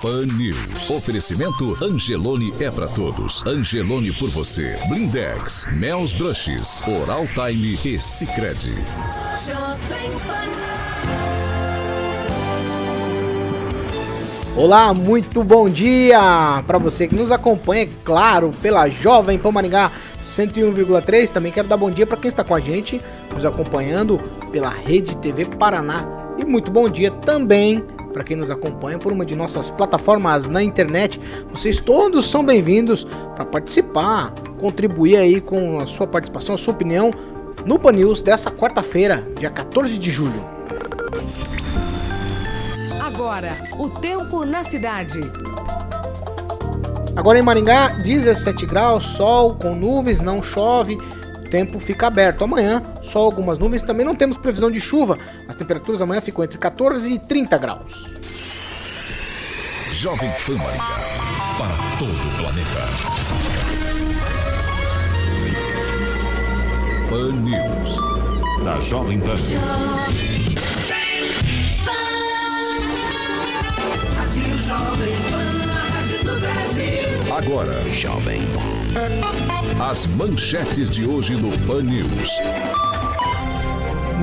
Pan News. Oferecimento Angelone é para todos. Angelone por você. Blindex, Mel's Brushes, Oral Time e Sicredi. Olá, muito bom dia para você que nos acompanha, claro, pela Jovem Pan Maringá 101,3. Também quero dar bom dia para quem está com a gente, nos acompanhando pela Rede TV Paraná. E muito bom dia também para quem nos acompanha por uma de nossas plataformas na internet. Vocês todos são bem-vindos para participar, contribuir aí com a sua participação, a sua opinião no Pan News dessa quarta-feira, dia 14 de julho. Agora, o tempo na cidade. Agora em Maringá, 17 graus, sol com nuvens, não chove, tempo fica aberto. Amanhã, sol algumas nuvens, também não temos previsão de chuva. As temperaturas amanhã ficam entre 14 e 30 graus. Jovem Pan Maringá, para todo o planeta. Pan News, da Jovem Pan. Jovem Pan. Agora, Jovem. As manchetes de hoje no Pan News.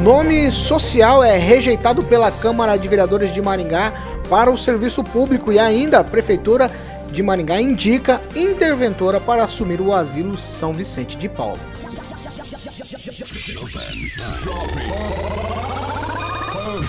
Nome social é rejeitado pela Câmara de Vereadores de Maringá para o serviço público e ainda a Prefeitura de Maringá indica interventora para assumir o asilo São Vicente de Paulo. Jovem. Jovem.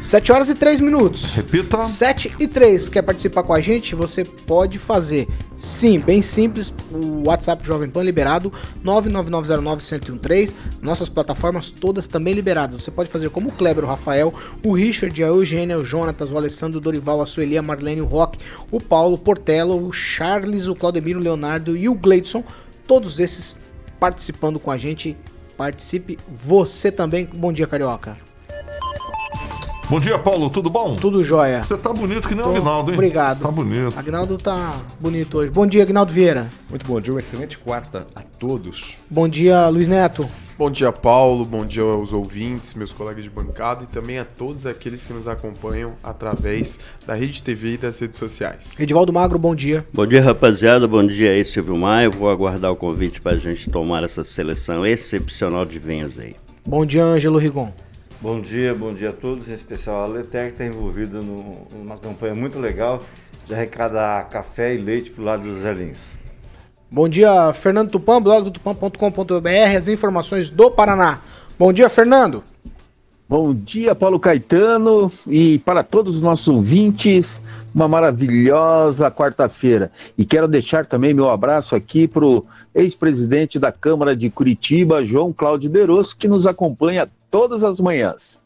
7 horas e 3 minutos. Repita. 7 e 3. Quer participar com a gente? Você pode fazer. Sim, bem simples. O WhatsApp Jovem Pan liberado. 99909-1013. Nossas plataformas todas também liberadas. Você pode fazer como o Kleber, o Rafael, o Richard, a Eugênia, o Jonatas, o Alessandro, o Dorival, a Sueli, a Marlene, o Rock, o Paulo, o Portelo, o Charles, o Claudemiro, o Leonardo e o Gleidson. Todos esses participando com a gente. Participe você também. Bom dia, Carioca. Bom dia, Paulo, tudo bom? Tudo jóia. Você tá bonito que nem Tô... o Agnaldo, hein? Obrigado. Tá bonito. Agnaldo tá bonito hoje. Bom dia, Agnaldo Vieira. Muito bom dia, uma excelente quarta a todos. Bom dia, Luiz Neto. Bom dia, Paulo. Bom dia aos ouvintes, meus colegas de bancada e também a todos aqueles que nos acompanham através da Rede TV e das redes sociais. Edivaldo Magro, bom dia. Bom dia, rapaziada. Bom dia aí, Silvio Maia. Vou aguardar o convite para a gente tomar essa seleção excepcional de vinhos aí. Bom dia, Ângelo Rigon. Bom dia, bom dia a todos, em especial a Letec está envolvida numa campanha muito legal de arrecadar café e leite para o lado dos velhinhos. Bom dia, Fernando Tupan, blog do tupan.com.br, as informações do Paraná. Bom dia, Fernando. Bom dia, Paulo Caetano, e para todos os nossos ouvintes, uma maravilhosa quarta-feira. E quero deixar também meu abraço aqui para o ex-presidente da Câmara de Curitiba, João Cláudio Derosso, que nos acompanha todas as manhãs.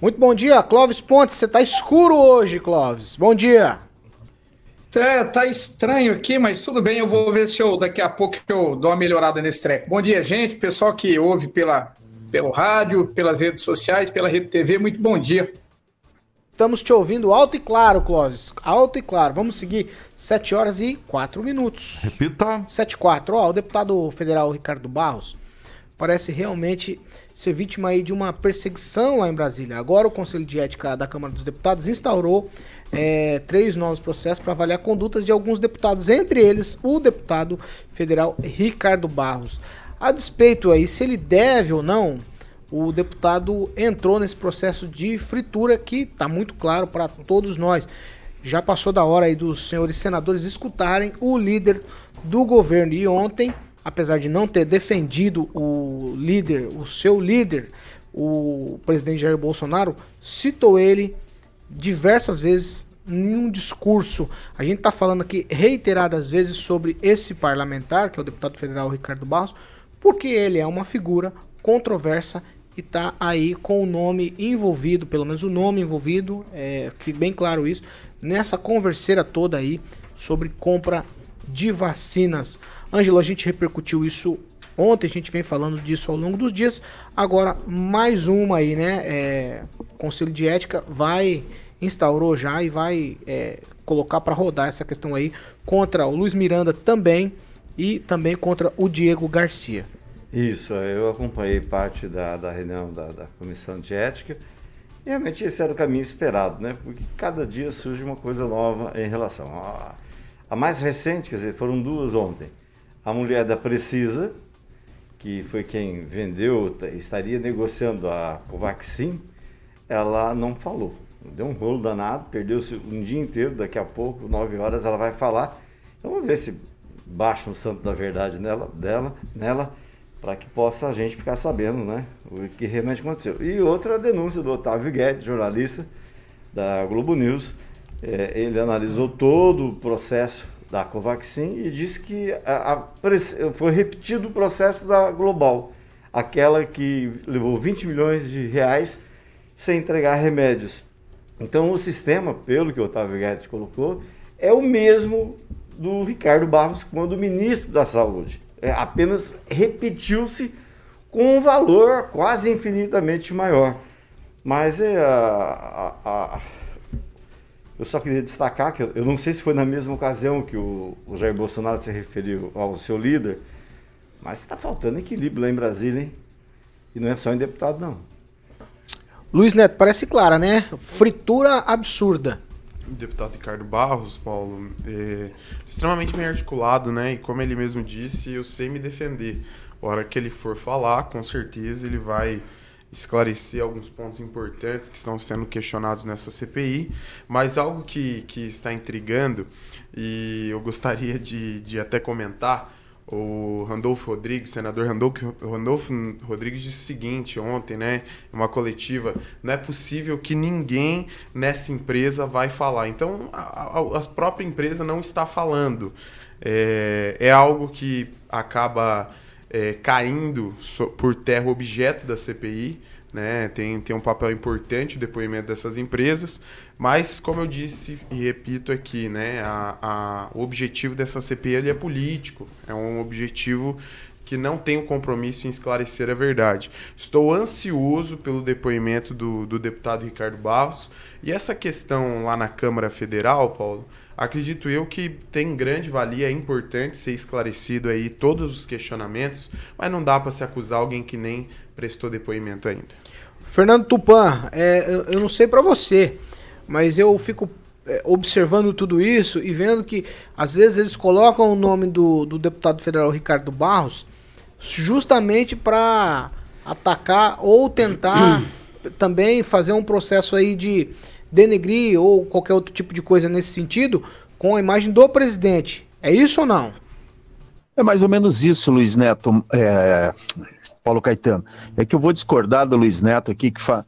Muito bom dia, Clóvis Pontes. Você tá escuro hoje, Clóvis. Bom dia. É, tá estranho aqui, mas tudo bem. Eu vou ver se eu daqui a pouco eu dou uma melhorada nesse treco. Bom dia, gente. Pessoal que ouve pela, pelo rádio, pelas redes sociais, pela rede TV, muito bom dia. Estamos te ouvindo alto e claro, Clóvis. Alto e claro. Vamos seguir 7 horas e 4 minutos. Repita. 7 e 4. Ó, o deputado federal Ricardo Barros parece realmente ser vítima aí de uma perseguição lá em Brasília. Agora o Conselho de Ética da Câmara dos Deputados instaurou é, três novos processos para avaliar condutas de alguns deputados, entre eles o deputado federal Ricardo Barros. A despeito aí se ele deve ou não, o deputado entrou nesse processo de fritura que está muito claro para todos nós. Já passou da hora aí dos senhores senadores escutarem o líder do governo. E ontem, apesar de não ter defendido o líder, o seu líder, o presidente Jair Bolsonaro, citou ele diversas vezes em um discurso. A gente está falando aqui reiteradas vezes sobre esse parlamentar, que é o deputado federal Ricardo Barros, porque ele é uma figura controversa e está aí com o nome envolvido, pelo menos o nome envolvido, é, fique bem claro isso, nessa converseira toda aí sobre compra de vacinas. Ângelo, a gente repercutiu isso ontem, a gente vem falando disso ao longo dos dias. Agora, mais uma aí, né? É, o Conselho de Ética vai, instaurou já e vai é, colocar para rodar essa questão aí contra o Luiz Miranda também e também contra o Diego Garcia. Isso, eu acompanhei parte da, da reunião da, da Comissão de Ética. E realmente esse era o caminho esperado, né? Porque cada dia surge uma coisa nova em relação. A, a mais recente, quer dizer, foram duas ontem. A mulher da Precisa, que foi quem vendeu, estaria negociando a Covaxin, ela não falou. Deu um rolo danado, perdeu-se um dia inteiro, daqui a pouco, nove horas, ela vai falar. Então vamos ver se baixa o santo da verdade nela, dela, nela para que possa a gente ficar sabendo né, o que realmente aconteceu. E outra denúncia do Otávio Guedes, jornalista da Globo News, é, ele analisou todo o processo da Covaxin e disse que a, a, foi repetido o processo da Global, aquela que levou 20 milhões de reais sem entregar remédios. Então o sistema, pelo que o Otávio Guedes colocou, é o mesmo do Ricardo Barros quando ministro da Saúde é, apenas repetiu-se com um valor quase infinitamente maior. Mas é, a, a, a, eu só queria destacar que eu, eu, não sei se foi na mesma ocasião que o, o Jair Bolsonaro se referiu ao seu líder, mas está faltando equilíbrio lá em Brasília, hein? E não é só em deputado, não. Luiz Neto, parece clara, né? Fritura absurda o deputado Ricardo Barros, Paulo, é extremamente bem articulado, né? E como ele mesmo disse, eu sei me defender. A hora que ele for falar, com certeza ele vai esclarecer alguns pontos importantes que estão sendo questionados nessa CPI, mas algo que, que está intrigando e eu gostaria de, de até comentar o Randolfo Rodrigues, senador Randolfo, Randolfo Rodrigues disse o seguinte ontem, né, uma coletiva, não é possível que ninguém nessa empresa vai falar. Então, a, a, a própria empresa não está falando. É, é algo que acaba é, caindo por terra objeto da CPI, né? Tem, tem um papel importante o depoimento dessas empresas, mas, como eu disse e repito aqui, né? A, a, o objetivo dessa CPI é político, é um objetivo que não tem o um compromisso em esclarecer a verdade. Estou ansioso pelo depoimento do, do deputado Ricardo Barros e essa questão lá na Câmara Federal, Paulo, acredito eu que tem grande valia, é importante ser esclarecido aí todos os questionamentos, mas não dá para se acusar alguém que nem prestou depoimento ainda. Fernando Tupan, é, eu, eu, não sei para você, mas eu fico é, observando tudo isso e vendo que às vezes eles colocam o nome do, do deputado federal Ricardo Barros justamente para atacar ou tentar também fazer um processo aí de denegrir ou qualquer outro tipo de coisa nesse sentido com a imagem do presidente. É isso ou não? É mais ou menos isso, Luiz Neto. É, Paulo Caetano. É que eu vou discordar do Luiz Neto aqui, que, fa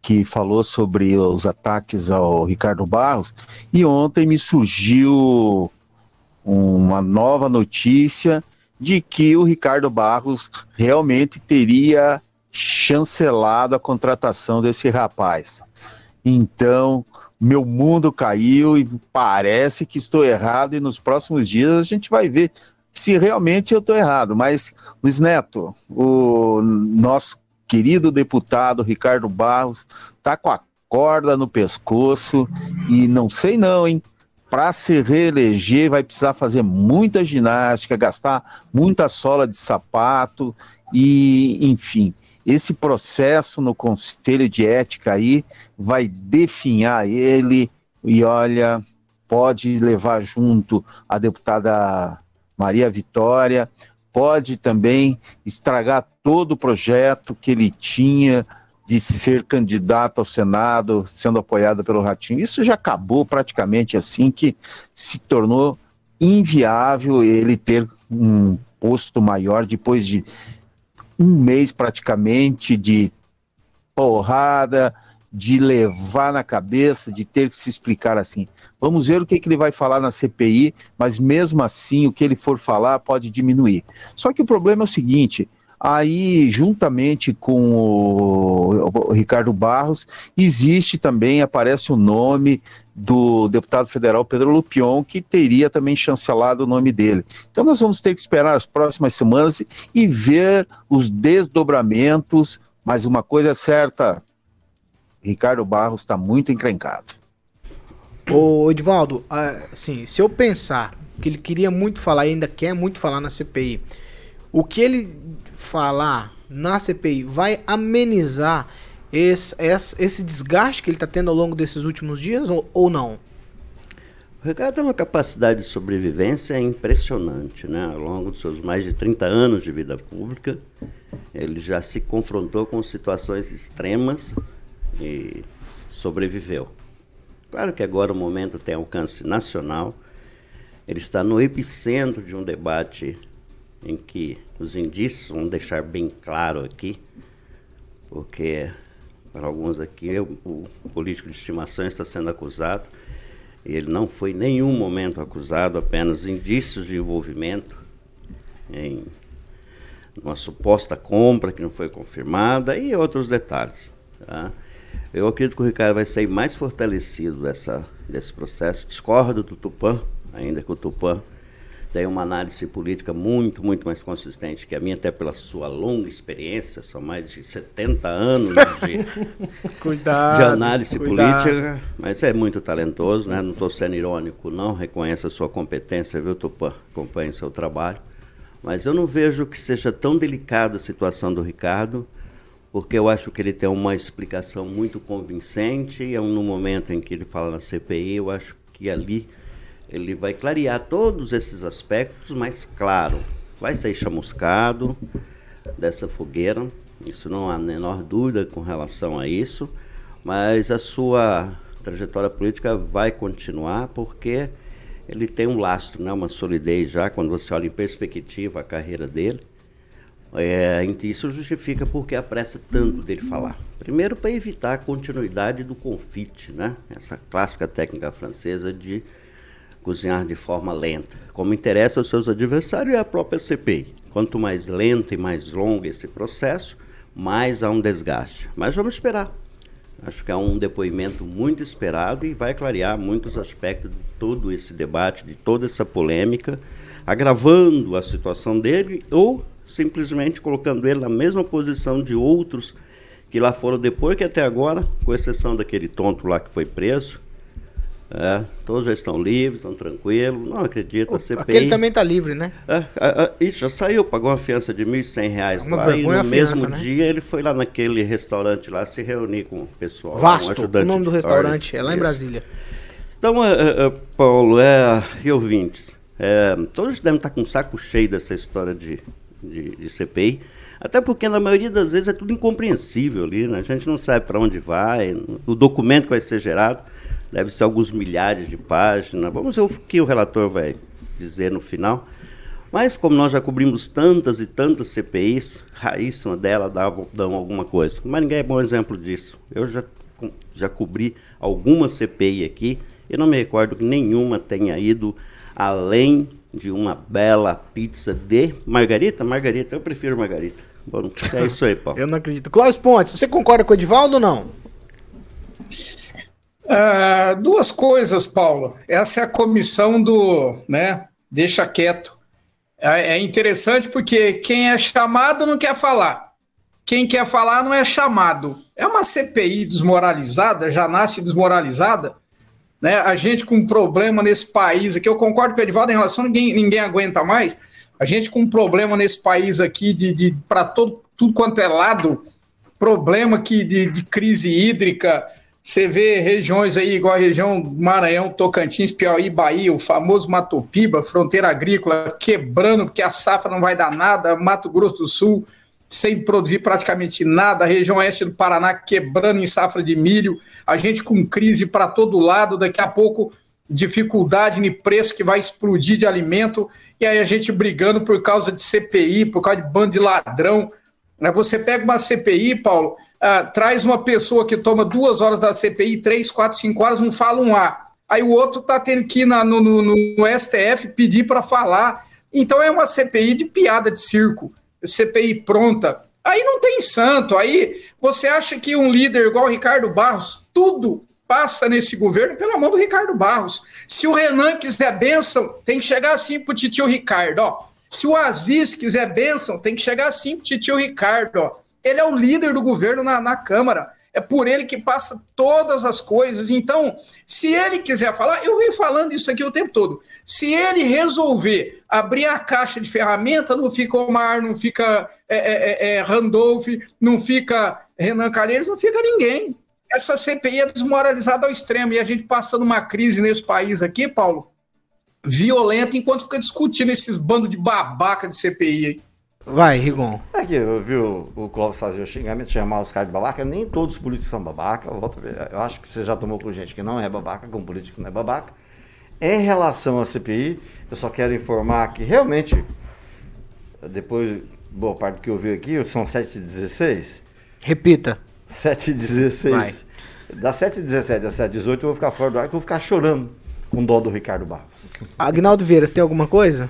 que falou sobre os ataques ao Ricardo Barros, e ontem me surgiu uma nova notícia de que o Ricardo Barros realmente teria chancelado a contratação desse rapaz. Então, meu mundo caiu e parece que estou errado, e nos próximos dias a gente vai ver se realmente eu estou errado. Mas, Luiz Neto, o nosso querido deputado Ricardo Barros está com a corda no pescoço e não sei não, hein? para se reeleger vai precisar fazer muita ginástica, gastar muita sola de sapato e, enfim, esse processo no Conselho de Ética aí vai definhar ele e olha, pode levar junto a deputada Maria Vitória, pode também estragar todo o projeto que ele tinha de ser candidato ao Senado, sendo apoiado pelo Ratinho. Isso já acabou praticamente assim que se tornou inviável ele ter um posto maior depois de um mês praticamente de porrada, de levar na cabeça, de ter que se explicar assim. Vamos ver o que, que, ele vai falar na CPI, mas mesmo assim o que ele for falar pode diminuir. Só que o problema é o seguinte: aí, juntamente com o, Ricardo Barros, existe também, aparece o nome do deputado federal Pedro Lupion, que teria também chancelado o nome dele. Então nós vamos ter que esperar as próximas semanas e ver os desdobramentos, mas uma coisa é certa, Ricardo Barros está muito encrencado. Ô, Edvaldo, assim, se eu pensar que ele queria muito falar ainda quer muito falar na CPI, o que ele falar na CPI vai amenizar esse, esse, esse desgaste que ele está tendo ao longo desses últimos dias ou, ou não? O Ricardo tem uma capacidade de sobrevivência impressionante, né? Ao longo dos seus mais de 30 anos de vida pública, ele já se confrontou com situações extremas e sobreviveu. Claro que agora o momento tem alcance nacional, ele está no epicentro de um debate em que os indícios vão deixar bem claro aqui, porque para alguns aqui o, o político de estimação está sendo acusado, ele não foi em nenhum momento acusado, apenas indícios de envolvimento em uma suposta compra que não foi confirmada e outros detalhes. Tá? Eu acredito que o Ricardo vai sair mais fortalecido dessa, desse processo. Discordo do Tupã, ainda que o Tupã tem uma análise política muito, muito mais consistente que a minha, até pela sua longa experiência, são mais de 70 anos de, cuidado, de análise cuidado. política, mas é muito talentoso, né? não estou sendo irônico, não, reconheço a sua competência, viu, Tupã? Acompanhe seu trabalho. Mas eu não vejo que seja tão delicada a situação do Ricardo, porque eu acho que ele tem uma explicação muito convincente, e é no momento em que ele fala na CPI, eu acho que ali ele vai clarear todos esses aspectos, mas claro, vai sair chamuscado dessa fogueira, isso não há menor dúvida com relação a isso, mas a sua trajetória política vai continuar porque ele tem um lastro, né, uma solidez já, quando você olha em perspectiva a carreira dele. É, isso justifica porque apressa tanto dele falar. Primeiro, para evitar a continuidade do confite, né? essa clássica técnica francesa de cozinhar de forma lenta, como interessa aos seus adversários e à própria CPI. Quanto mais lento e mais longo esse processo, mais há um desgaste. Mas vamos esperar. Acho que é um depoimento muito esperado e vai clarear muitos aspectos de todo esse debate, de toda essa polêmica, agravando a situação dele ou simplesmente colocando ele na mesma posição de outros que lá foram depois que até agora, com exceção daquele tonto lá que foi preso, é, todos já estão livres, estão tranquilos, não acredito. A CPI. Aquele também está livre, né? É, é, é, isso, já saiu, pagou uma fiança de R$ 1.100 uma lá. E no mesmo né? dia ele foi lá naquele restaurante lá se reunir com o pessoal. Vasto, um o nome do restaurante, é lá em Brasília. Então, é, é, Paulo é, e ouvintes, todos devem estar com um saco cheio dessa história de, de, de CPI. Até porque na maioria das vezes é tudo incompreensível ali, né? A gente não sabe para onde vai, o documento que vai ser gerado deve ser alguns milhares de páginas. Vamos ver o que o relator vai dizer no final. Mas como nós já cobrimos tantas e tantas CPIs, raríssima dela dava, dão alguma coisa. Mas ninguém é bom exemplo disso. Eu já, já cobri alguma CPI aqui e não me recordo que nenhuma tenha ido além de uma bela pizza de margarita. Margarita, eu prefiro margarita. Bom, é isso aí, Paulo. eu não acredito. Cláudio Pontes, você concorda com o Edivaldo ou não? Uh, duas coisas, Paulo. Essa é a comissão do, né? Deixa quieto. É, é, interessante porque quem é chamado não quer falar. Quem quer falar não é chamado. É uma CPI desmoralizada, já nasce desmoralizada. né? A gente com um problema nesse país aqui, eu concordo com o Edivaldo em relação a ninguém, ninguém aguenta mais. A gente com um problema nesse país aqui de, de para todo tudo quanto é lado, problema que de, de crise hídrica. Você vê regiões aí, igual a região Maranhão, Tocantins, Piauí, Bahia, o famoso Mato Piba, fronteira agrícola, quebrando, porque a safra não vai dar nada, Mato Grosso do Sul, sem produzir praticamente nada, a região oeste do Paraná quebrando em safra de milho, a gente com crise para todo lado, daqui a pouco dificuldade no preço que vai explodir de alimento, e aí a gente brigando por causa de CPI, por causa de bando de ladrão. Você pega uma CPI, Paulo, uh, traz uma pessoa que toma duas horas da CPI, três, quatro, cinco horas, não fala um A. Aí o outro está tendo que ir na, no, no, no STF pedir para falar. Então é uma CPI de piada de circo. CPI pronta. Aí não tem santo. Aí você acha que um líder igual o Ricardo Barros, tudo passa nesse governo pela mão do Ricardo Barros. Se o Renan quiser bênção, tem que chegar assim pro titio Ricardo, ó. Se o Aziz quiser bênção, tem que chegar assim pro titio Ricardo, ó. Ele é o líder do governo na, na Câmara. É por ele que passa todas as coisas. Então, se ele quiser falar, eu venho falando isso aqui o tempo todo. Se ele resolver abrir a caixa de ferramenta, não fica Omar, não fica é, é, é, é Randolph, não fica Renan Calheiros, não fica ninguém. Essa CPI é desmoralizada ao extremo. E a gente passando uma crise nesse país aqui, Paulo, violenta, enquanto fica discutindo esses bandos de babaca de CPI aí. Vai, Rigon. É que eu vi o, o Clóvis fazer o xingamento, chamar os caras de babaca. Nem todos os políticos são babaca. Eu, volto a ver. eu acho que você já tomou com gente que não é babaca, com político não é babaca. Em relação à CPI, eu só quero informar que realmente, depois, boa parte do que eu vi aqui, são 7h16. Repita. 7h16. Vai. Da 7h17 a 7h18 eu vou ficar fora do ar, eu vou ficar chorando com dó do Ricardo Barros. Agnaldo Vieira, tem alguma coisa?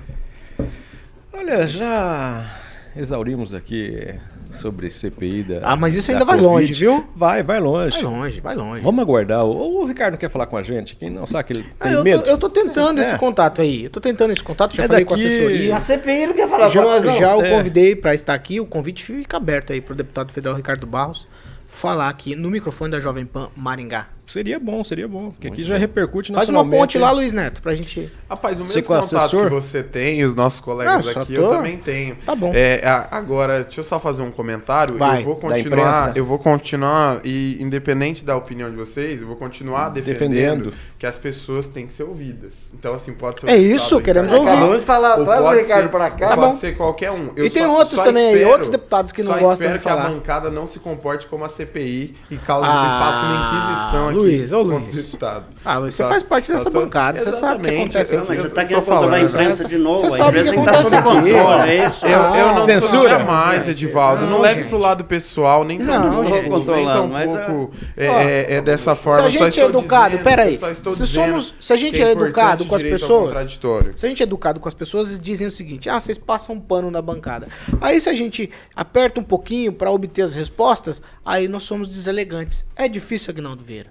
Olha, já exaurimos aqui sobre CPI da. Ah, mas isso ainda vai COVID. longe, viu? Vai, vai longe. Vai longe, vai longe. Vamos aguardar. O, o Ricardo quer falar com a gente. Quem não sabe que ele tem ah, eu medo. Tô, eu tô tentando esse é. contato aí. Eu tô tentando esse contato, já é falei daqui... com a assessoria. A CPI ele quer falar já, com nós, não. Já o é. convidei para estar aqui. O convite fica aberto aí pro deputado federal Ricardo Barros falar aqui no microfone da Jovem Pan Maringá. Seria bom, seria bom. Porque aqui já repercute Faz uma ponte lá, Luiz Neto, pra gente. Rapaz, o mesmo contato assessor? que você tem, os nossos colegas Não, aqui, tô... eu também tenho. Tá bom. É, agora, deixa eu só fazer um comentário. Vai, eu vou continuar. Eu vou continuar, e independente da opinião de vocês, eu vou continuar defendendo, defendendo. que as pessoas têm que ser ouvidas. Então, assim, pode ser. É isso, queremos ouvir. Acabamos de falar, traz o Ricardo pra cá. Tá pode ser qualquer um. Eu e tem outros também espero, aí, outros deputados que não gostam de falar. que a bancada não se comporte como a CPI e cause ah, faça uma inquisição. Luiz, ô Luiz deputado. Ah, você faz parte dessa tô... bancada, você sabe o que acontece aqui. Mas você está querendo controlar a imprensa de novo. Você sabe o que acontece aqui. É isso. Eu, eu não censura jamais, Edivaldo. Não, leve pro lado pessoal, nem não, tão gente, controlar, nem pouco é, é, é, dessa forma. Se a gente é educado, peraí. Se, somos, se a gente é, é educado com as pessoas, se a gente é educado com as pessoas, dizem o seguinte: ah, vocês passam um pano na bancada. Aí se a gente aperta um pouquinho para obter as respostas, aí nós somos deselegantes. É difícil, Agnaldo Vieira.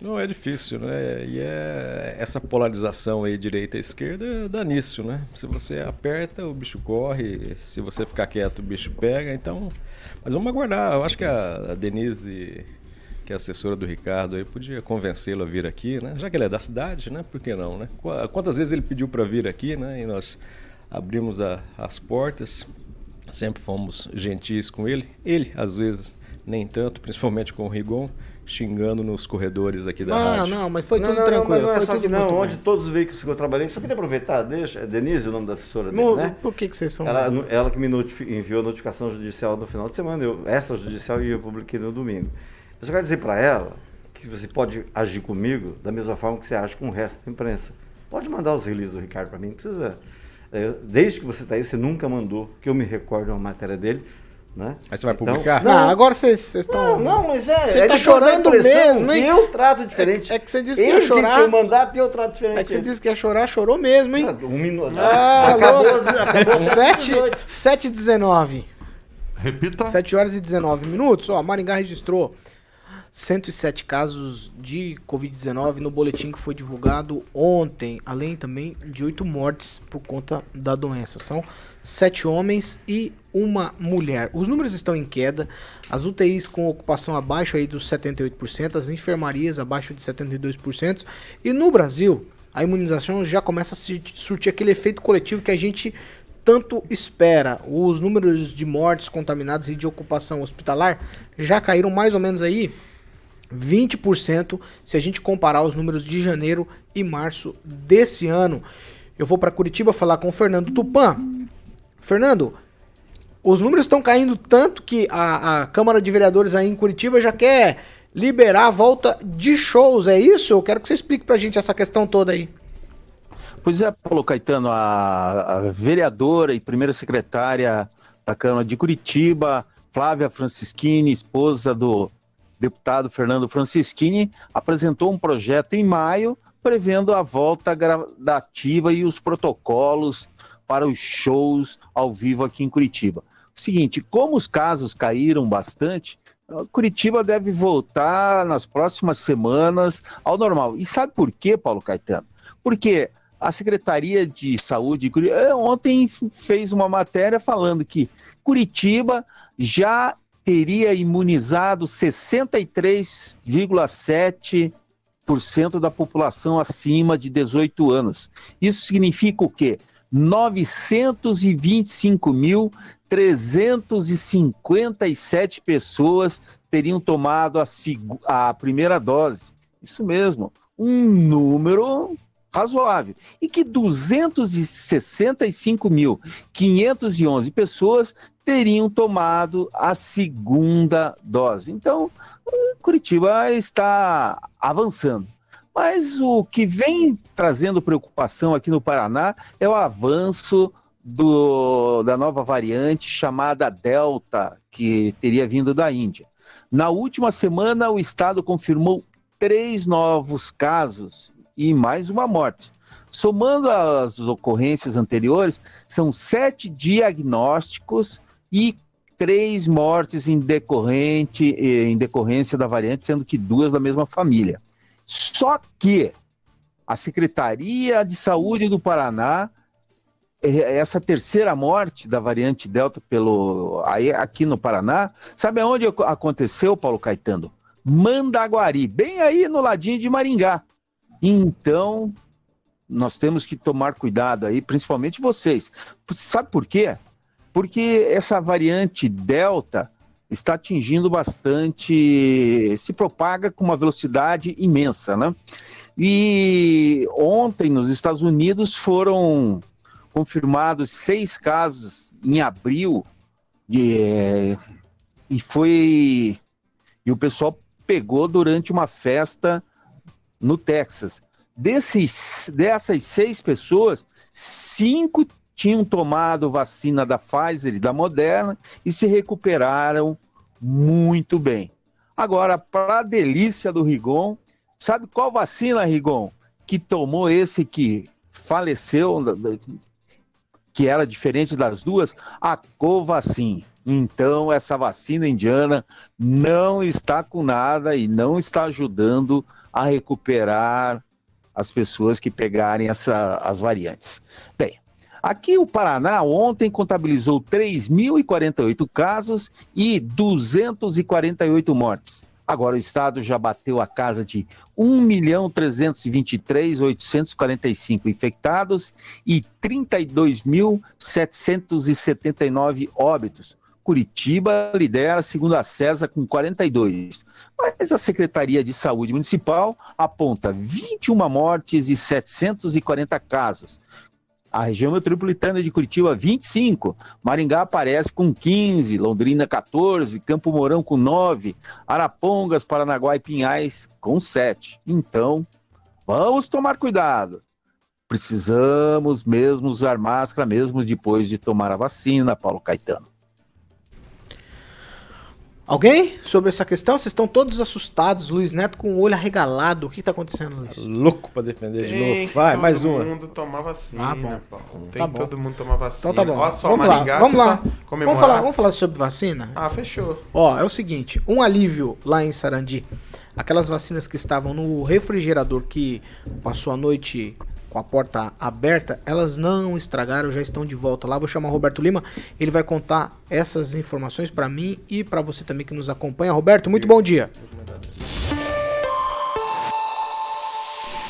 Não é difícil, né? E é essa polarização aí direita e esquerda dá nisso, né? Se você aperta, o bicho corre, se você ficar quieto, o bicho pega. Então, mas vamos aguardar. Eu acho que a, Denise, que é assessora do Ricardo, aí podia convencê-lo a vir aqui, né? Já que ele é da cidade, né? Por que não, né? Quantas vezes ele pediu para vir aqui, né? E nós abrimos a, as portas, sempre fomos gentis com ele. Ele, às vezes, nem tanto, principalmente com o Rigon xingando nos corredores aqui da ah, rádio. Não, não, mas foi tudo não, tranquilo. Não, não é só que não, onde bem. todos os veículos que eu trabalhei, só queria aproveitar, deixa, é Denise o nome da assessora dele, no, né? Por que, que vocês são... Ela, ela que me enviou a notificação judicial no final de semana, eu, extrajudicial, e eu publiquei no domingo. Eu só quero dizer para ela que você pode agir comigo da mesma forma que você age com o resto da imprensa. Pode mandar os releases do Ricardo para mim, não precisa ver. É, desde que você está aí, você nunca mandou, que eu me recordo uma matéria dele, né? Aí você vai então, publicar? Não, não agora vocês estão. Não, não, mas é. Você está chorando mesmo, hein? Eu trato diferente. É, é que você disse que ia chorar. Ele mandato e eu trato diferente. É que você disse que ia chorar, chorou mesmo, hein? Um minuto. Ah, acabou. acabou 7, 7 19. Repita. 7 horas e 19 minutos. Ó, Maringá registrou 107 casos de Covid-19 no boletim que foi divulgado ontem, além também de oito mortes por conta da doença. São sete homens e uma mulher. Os números estão em queda, as UTIs com ocupação abaixo aí dos 78%, as enfermarias abaixo de 72%, e no Brasil a imunização já começa a surtir aquele efeito coletivo que a gente tanto espera. Os números de mortes contaminadas e de ocupação hospitalar já caíram mais ou menos aí 20% se a gente comparar os números de janeiro e março desse ano. Eu vou para Curitiba falar com o Fernando Tupan. Fernando, os números estão caindo tanto que a, a, Câmara de Vereadores aí em Curitiba já quer liberar a volta de shows, é isso? Eu quero que você explique para a gente essa questão toda aí. Pois é, Paulo Caetano, a, a vereadora e primeira secretária da Câmara de Curitiba, Flávia Francischini, esposa do deputado Fernando Francischini, apresentou um projeto em maio prevendo a volta gradativa e os protocolos para os shows ao vivo aqui em Curitiba. Seguinte, como os casos caíram bastante, Curitiba deve voltar nas próximas semanas ao normal. E sabe por quê, Paulo Caetano? Porque a Secretaria de Saúde eh, ontem fez uma matéria falando que Curitiba já teria imunizado 63,7% da população acima de 18 anos. Isso significa o quê? 925.357 pessoas teriam tomado a, a primeira dose. Isso mesmo, um número razoável. E que 265.511 pessoas teriam tomado a segunda dose. Então, Curitiba está avançando. Mas o que vem trazendo preocupação aqui no Paraná é o avanço do, da nova variante chamada Delta, que teria vindo da Índia. Na última semana, o estado confirmou três novos casos e mais uma morte. Somando as ocorrências anteriores, são sete diagnósticos e três mortes em, decorrente, em decorrência da variante, sendo que duas da mesma família. Só que a Secretaria de Saúde do Paraná, é, essa terceira morte da variante Delta pelo aqui no Paraná, sabe aonde aconteceu, Paulo Caetano? Mandaguari, bem aí no ladinho de Maringá. Então, nós temos que tomar cuidado aí, principalmente vocês. Sabe por quê? Porque essa variante Delta, está atingindo bastante, se propaga com uma velocidade imensa, né? E ontem nos Estados Unidos foram confirmados seis casos em abril e, é, e foi e o pessoal pegou durante uma festa no Texas. Desses, dessas seis pessoas, cinco tinham tomado vacina da Pfizer e da Moderna e se recuperaram muito bem. Agora, para a delícia do Rigon, sabe qual vacina, Rigon, que tomou esse que faleceu, que era diferente das duas? A Covacin. Então, essa vacina indiana não está com nada e não está ajudando a recuperar as pessoas que pegarem essa, as variantes. Bem, Aqui o Paraná ontem contabilizou 3.048 casos e 248 mortes. Agora o estado já bateu a casa de 1.323.845 infectados e 32.779 óbitos. Curitiba lidera, segundo a CESA, com 42. Mas a Secretaria de Saúde Municipal aponta 21 mortes e 740 casos. A região metropolitana de Curitiba, 25. Maringá aparece com 15. Londrina, 14. Campo Mourão, com 9. Arapongas, Paranaguá e Pinhais, com 7. Então, vamos tomar cuidado. Precisamos mesmo usar máscara, mesmo depois de tomar a vacina, Paulo Caetano. Alguém sobre essa questão? Vocês estão todos assustados, Luiz Neto com o olho arregalado. O que está acontecendo, Luiz? Louco para defender de novo. Vai, mais uma. Todo mundo tomar vacina, ah, bom. Paulo. Tá Tem tá que todo bom. mundo tomar vacina. Então tá bom. Ó, só vamos Maringá, lá, vamos lá. Vamos falar, vamos falar sobre vacina? Ah, fechou. Ó, é o seguinte, um alívio lá em Sarandi. aquelas vacinas que estavam no refrigerador que passou a noite com a porta aberta, elas não estragaram, já estão de volta lá. Vou chamar o Roberto Lima, ele vai contar essas informações para mim e para você também que nos acompanha. Roberto, muito bom dia.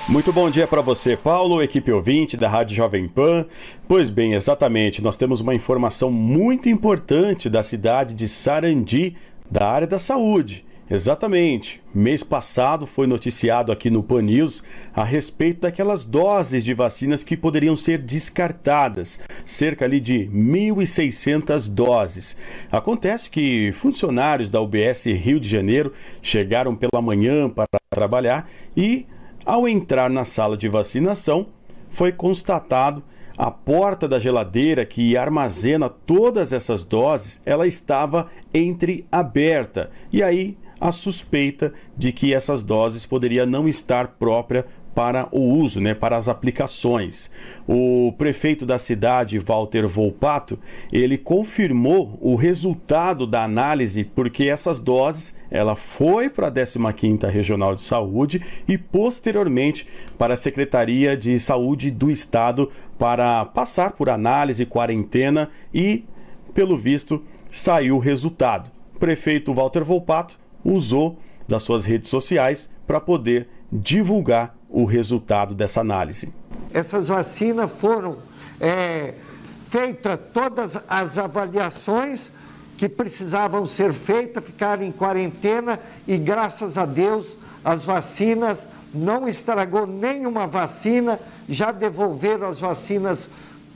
Muito bom dia para você, Paulo, equipe ouvinte da Rádio Jovem Pan. Pois bem, exatamente, nós temos uma informação muito importante da cidade de Sarandi, da área da saúde. Exatamente. Mês passado foi noticiado aqui no Pan News a respeito daquelas doses de vacinas que poderiam ser descartadas, cerca ali de 1.600 doses. Acontece que funcionários da UBS Rio de Janeiro chegaram pela manhã para trabalhar e, ao entrar na sala de vacinação, foi constatado a porta da geladeira que armazena todas essas doses, ela estava entreaberta. E aí a suspeita de que essas doses poderia não estar própria para o uso, né, para as aplicações. O prefeito da cidade, Walter Volpato, ele confirmou o resultado da análise porque essas doses, ela foi para a 15ª Regional de Saúde e posteriormente para a Secretaria de Saúde do Estado para passar por análise, quarentena e, pelo visto, saiu o resultado. O prefeito Walter Volpato usou das suas redes sociais para poder divulgar o resultado dessa análise. Essas vacinas foram é, feitas todas as avaliações que precisavam ser feitas, ficaram em quarentena e graças a Deus as vacinas não estragou nenhuma vacina, já devolveram as vacinas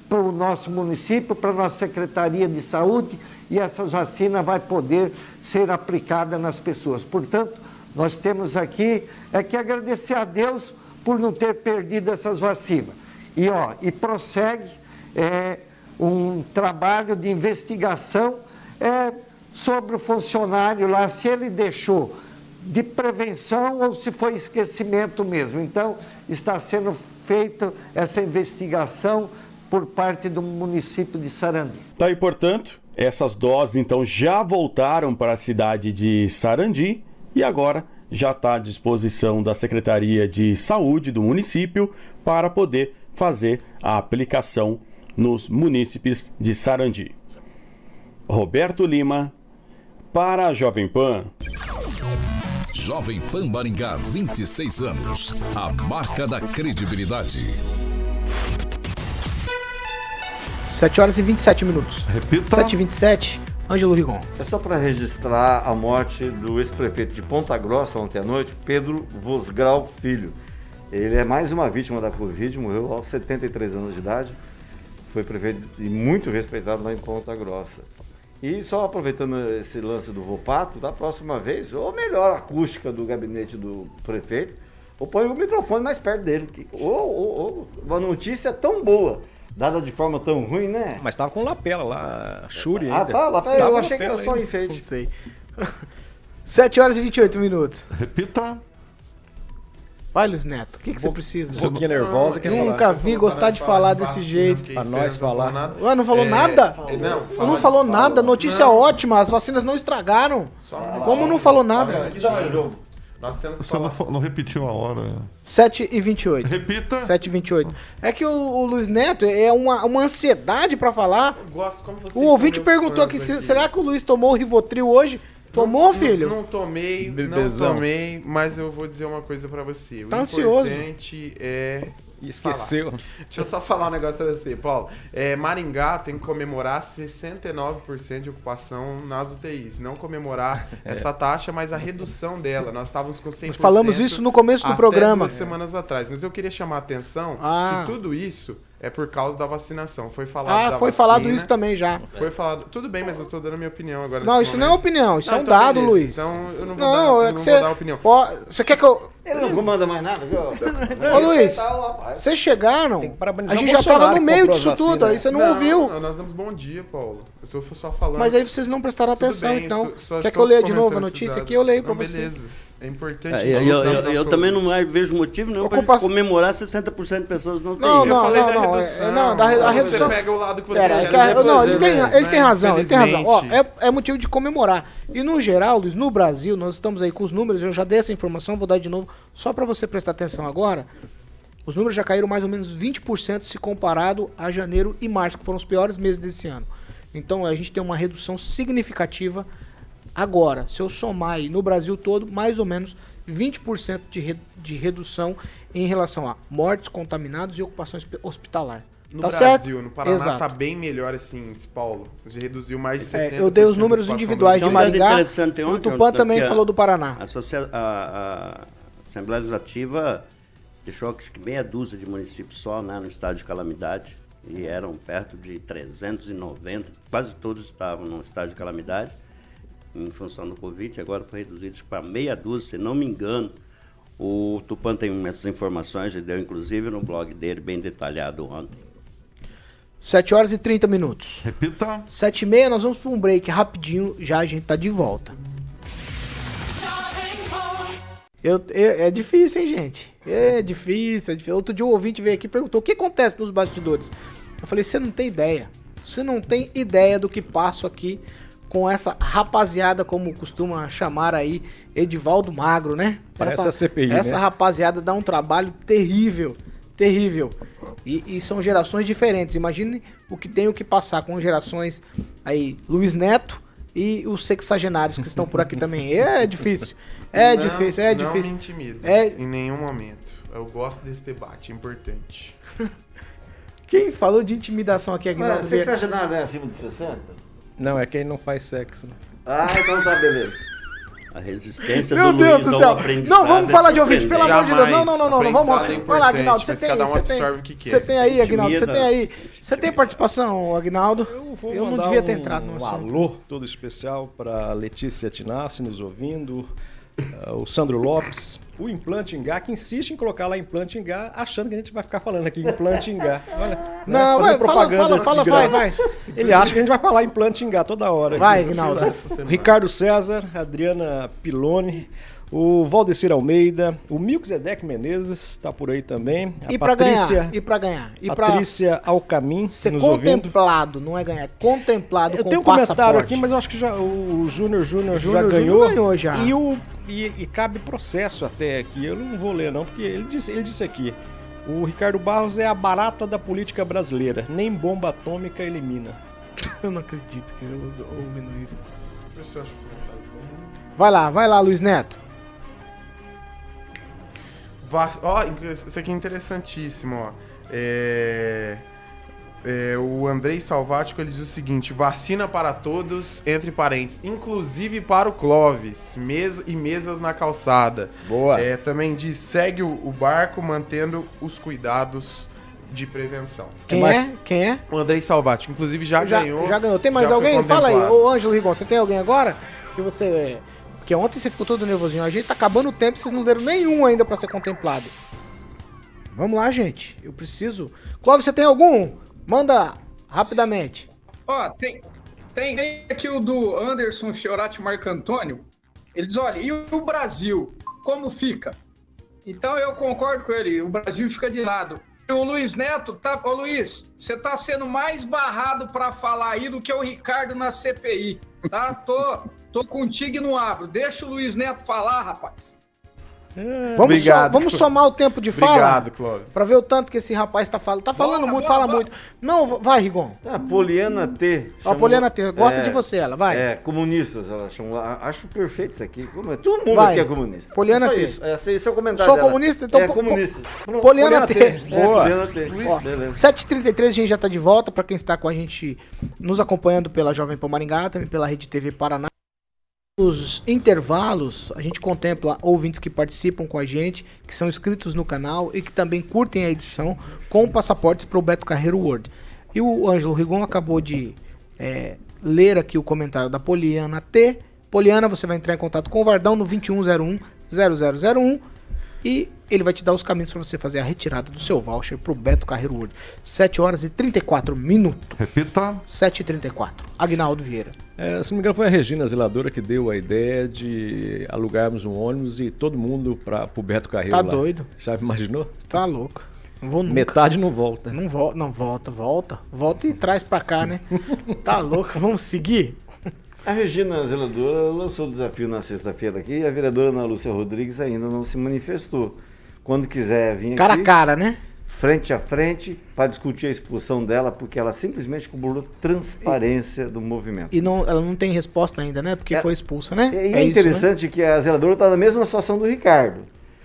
para o nosso município, para a nossa Secretaria de Saúde e essas vacinas vai poder ser aplicada nas pessoas. Portanto, nós temos aqui é que agradecer a Deus por não ter perdido essas vacinas. E, ó, e prossegue é, um trabalho de investigação é, sobre o funcionário lá, se ele deixou de prevenção ou se foi esquecimento mesmo. Então, está sendo feita essa investigação por parte do município de Sarandi. Tá aí, portanto, essas doses então já voltaram para a cidade de Sarandi e agora já está à disposição da Secretaria de Saúde do município para poder fazer a aplicação nos munícipes de Sarandi. Roberto Lima, para a Jovem Pan. Jovem Pan Maringá, 26 anos. A marca da credibilidade. 7 horas e 27 minutos. Repita. 7 e 27 Ângelo Rigon. É só para registrar a morte do ex-prefeito de Ponta Grossa ontem à noite, Pedro Vosgrau Filho. Ele é mais uma vítima da Covid, morreu aos 73 anos de idade. Foi prefeito e muito respeitado lá em Ponta Grossa. E só aproveitando esse lance do Vopato, da próxima vez, ou melhor, a acústica do gabinete do prefeito, ou põe o microfone mais perto dele. Que, ou, ou, ou uma notícia tão boa dada de forma tão ruim, né? Mas tava com lapela lá, Shuri Ah, ainda. tá, lapela. Tava Eu achei que era lapela só ainda. enfeite. Não sei. 7 horas e 28 minutos. Repita. Vai, Luiz Neto, o que, que você precisa? Um pouquinho nervosa, quer Nunca falar. vi gostar de falar desse jeito. Pra nós falar. Ué, não falou É, nada? é, não, não fala- falou nada, notícia Não. ótima, as vacinas não estragaram. Como não falou nada? Aqui dá mais jogo. Nós temos que Você não, falar. fa- não repetiu a hora. 7 e 28. Repita. 7 e 28. É que o, o Luiz Neto é uma, uma ansiedade pra falar. Eu gosto como vocês O ouvinte perguntou aqui, aqui. será que o Luiz tomou o Rivotril hoje? Tomou, Não- filho? Não, não tomei, Bebezão. não tomei, mas eu vou dizer uma coisa pra você. O Tá ansioso. importante é Esqueceu. Deixa eu só falar um negócio pra você, Paulo. É, Maringá tem que comemorar 69% de ocupação nas UTIs. Não comemorar essa taxa, mas a redução dela. Nós estávamos com 100%. Falamos isso no começo do programa. duas semanas atrás. Mas eu queria chamar a atenção Ah. que tudo isso é por causa da vacinação. Foi falado Ah, da foi vacina, falado isso também já. Foi falado. Tudo bem, mas eu tô dando a minha opinião agora. Não, isso não é momento. opinião, isso Ah, é um então dado, beleza. Luiz. Então eu não vou, Não, dar, eu é não vou dar opinião. Ó, você quer que eu. Ele não comanda mais nada, viu? Ô Luiz, vocês chegaram. A gente já tava Bolsonaro no meio disso tudo, aí você não, ouviu. Nós damos bom dia, Paulo. Eu tô só falando. Mas aí vocês não prestaram Tudo atenção, bem, então. só- só Quer que estou eu leia de novo a notícia aqui? Eu leio pra Não, você. beleza. É importante. É, eu, eu- eu- eu também não mais vejo motivo nenhum para comemorar 60% de pessoas não têm. Não, Eu não, falei não, da não. é- redução, é- não, da re- a você redução. pega o lado que você Pera, é quer, que a- depois não, ele tem, ele né? tem razão, ele tem razão. Ó, é, é motivo de comemorar. E no geral, Luiz, no Brasil, nós estamos aí com os números, eu já dei essa informação, vou dar de novo, só para você prestar atenção agora. Os números já caíram mais ou menos 20% se comparado a janeiro e março, que foram os piores meses desse ano. Então a gente tem uma redução significativa agora. Se eu somar aí no Brasil todo, mais ou menos 20% de, re- de redução em relação a mortes, contaminados e ocupação hospi- hospitalar. No tá Brasil, certo? no Paraná, Exato. tá bem melhor esse índice, Paulo. Você reduziu mais de 70%. É, eu dei os números individuais de Então. Maringá. O Tupã também falou do Paraná. A, a- a Assembleia Legislativa deixou acho que meia dúzia de municípios só né, no estado de calamidade. E eram perto de 390, quase todos estavam no estado de calamidade, em função do Covid. Agora foi reduzido para meia dúzia, se não me engano. O Tupã tem essas informações, ele deu inclusive no blog dele, bem detalhado ontem. 7 horas e 30 minutos. Repita. 7 e meia, nós vamos para um break rapidinho, já a gente tá de volta. Eu, eu- é difícil, hein, gente? É difícil, é difícil. Outro dia o ouvinte veio aqui e perguntou o que acontece nos bastidores. Eu falei, você não tem ideia. Você não tem ideia do que passo aqui com essa rapaziada, como costuma chamar aí, Edivaldo Magro, né? Parece a CPI, Essa né? rapaziada dá um trabalho terrível, terrível. E, e são gerações diferentes. Imagine o que tem o que passar com gerações aí, Luiz Neto e os sexagenários que estão por aqui também. É difícil. É Não- difícil, é não difícil. me intimida. É- Em nenhum momento. Eu gosto desse debate, é importante. Quem falou de intimidação aqui, Vieira? sexagenário é acima de 60? Não, é quem não faz sexo. né? Ah, então tá, beleza. A resistência Meu do Deus Luiz do céu. Não, vamos é falar de ouvinte, pelo amor de Deus. Não, não, não, não, não. Vamos, é vai lá, Aguinaldo. Você tem um você tem. Você tem aí, Aguinaldo. Você tem aí. Você tem participação, Aguinaldo? Vou Eu não devia ter um entrado no assunto. alô todo especial para Letícia Tinassi nos ouvindo, o Sandro Lopes, o Implante Ingá, que insiste em colocar lá Implante Ingá, achando que a gente vai ficar falando aqui Implante Ingá. Olha, né, Não, fazendo vai, fala, fala, fala, de vai, vai. Ele acha que a gente vai falar Implante Ingá toda hora. Vai, Aguinaldo. Ricardo César, Adriana Piloni, o Valdecir Almeida, o Milkzedek Menezes está por aí também. A E pra Patrícia, ganhar? E pra ganhar? E pra Patrícia Alcamin ser nos ouvindo. contemplado, não é ganhar, é contemplado Eu com tenho um comentário passaporte. aqui, mas eu acho que já, o Júnior Júnior já ganhou. Ganhou já. E, o, e, e cabe processo até aqui. Eu não vou ler, não, porque ele disse, ele disse aqui. O Ricardo Barros é a barata da política brasileira. Nem bomba atômica elimina. Eu não acredito que eu ouvindo isso. Comentário. Vai lá, vai lá, Luiz Neto. Va- Ó, isso aqui é interessantíssimo, ó. É... é, o Andrei Salvático ele diz o seguinte: vacina para todos, entre parênteses, inclusive para o Clóvis, mesa e mesas na calçada. Boa. É, também diz: segue o, o barco mantendo os cuidados de prevenção. Quem mais? é? Quem é? O Andrei Salvático, inclusive já, já, ganhou. já ganhou. Tem mais alguém? Fala aí, ô Ângelo Rigon, você tem alguém agora? Que você. Porque ontem você ficou todo nervosinho. A gente tá acabando o tempo e vocês não deram nenhum ainda pra ser contemplado. Vamos lá, gente. Eu preciso. Clóvis, você tem algum? Manda rapidamente. Ó, tem, tem, tem aqui o do Anderson Fiorati Marco Antônio. Ele diz: olha, e o Brasil? Como fica? Então eu concordo com ele, o Brasil fica de lado. E o Luiz Neto tá. Ô Luiz, você tá sendo mais barrado pra falar aí do que o Ricardo na CPI. Tá? Tô, tô contigo e não abro. Deixa o Luiz Neto falar, rapaz. Vamos, Obrigado, so- vamos somar o tempo de fala? Obrigado, Clóvis. Pra ver o tanto que esse rapaz tá falando. Tá falando Bora, muito, bora, fala bora. muito. Não, vai, Rigon. A Poliana T. A chamou- Poliana T, gosta é, de você, ela, vai. É, comunistas, ela chamou. a- Acho perfeito isso aqui. Como é? Todo mundo Vai. aqui é comunista. Poliana T. Isso, é, esse é o comentário Sou dela. comunista? Então é po- comunista. Pronto, Poliana T. É, Boa. Poliana T. Ó, Beleza. 7h33 a gente já tá de volta. Pra quem está com a gente nos acompanhando pela Jovem Pan Maringá, também pela Rede TV Paraná. Os intervalos, a gente contempla ouvintes que participam com a gente, que são inscritos no canal e que também curtem a edição com passaportes para o Beto Carreiro World. E o Ângelo Rigon acabou de é, ler aqui o comentário da Poliana T. Poliana, você vai entrar em contato com o Vardão no 2101-0001 e ele vai te dar os caminhos para você fazer a retirada do seu voucher pro Beto Carreiro World. 7 horas e 34 minutos. Repita. 7 e 34 Agnaldo Vieira. É, se não me engano, foi a Regina Zeladora que deu a ideia de alugarmos um ônibus e todo mundo para o Beto Carreiro Tá lá. doido. Já imaginou? Tá louco. Não vou nunca. Metade não volta. Não volta, não volta, volta. Volta e traz pra cá, né? tá louco, vamos seguir? A Regina Zeladora lançou o desafio na sexta-feira aqui e a vereadora Ana Lúcia Rodrigues ainda não se manifestou. Quando quiser vir Cara aqui, a cara, né? frente a frente, para discutir a expulsão dela, porque ela simplesmente cobrou transparência do movimento. E não, ela não tem resposta ainda, né? Porque É- foi expulsa, né? E é, isso, né? interessante que a zeladora está na mesma situação do Ricardo.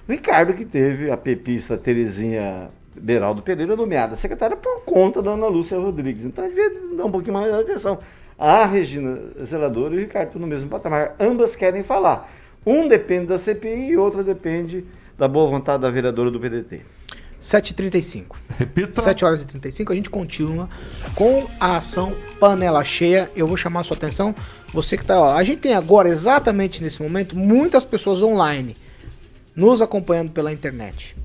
O Ricardo que teve a pepista Terezinha Beraldo Pereira nomeada secretária por conta da Ana Lúcia Rodrigues. Então, devia dar um pouquinho mais de atenção. A Regina Zeladora e o Ricardo estão no mesmo patamar. Ambas querem falar. Um depende da CPI e outra depende da boa vontade da vereadora do PDT. 7h35. Repita. 7 horas e 35, a gente continua com a ação Panela Cheia. Eu vou chamar a sua atenção. Você que tá, ó, a gente tem agora, exatamente nesse momento, muitas pessoas online nos acompanhando pela internet.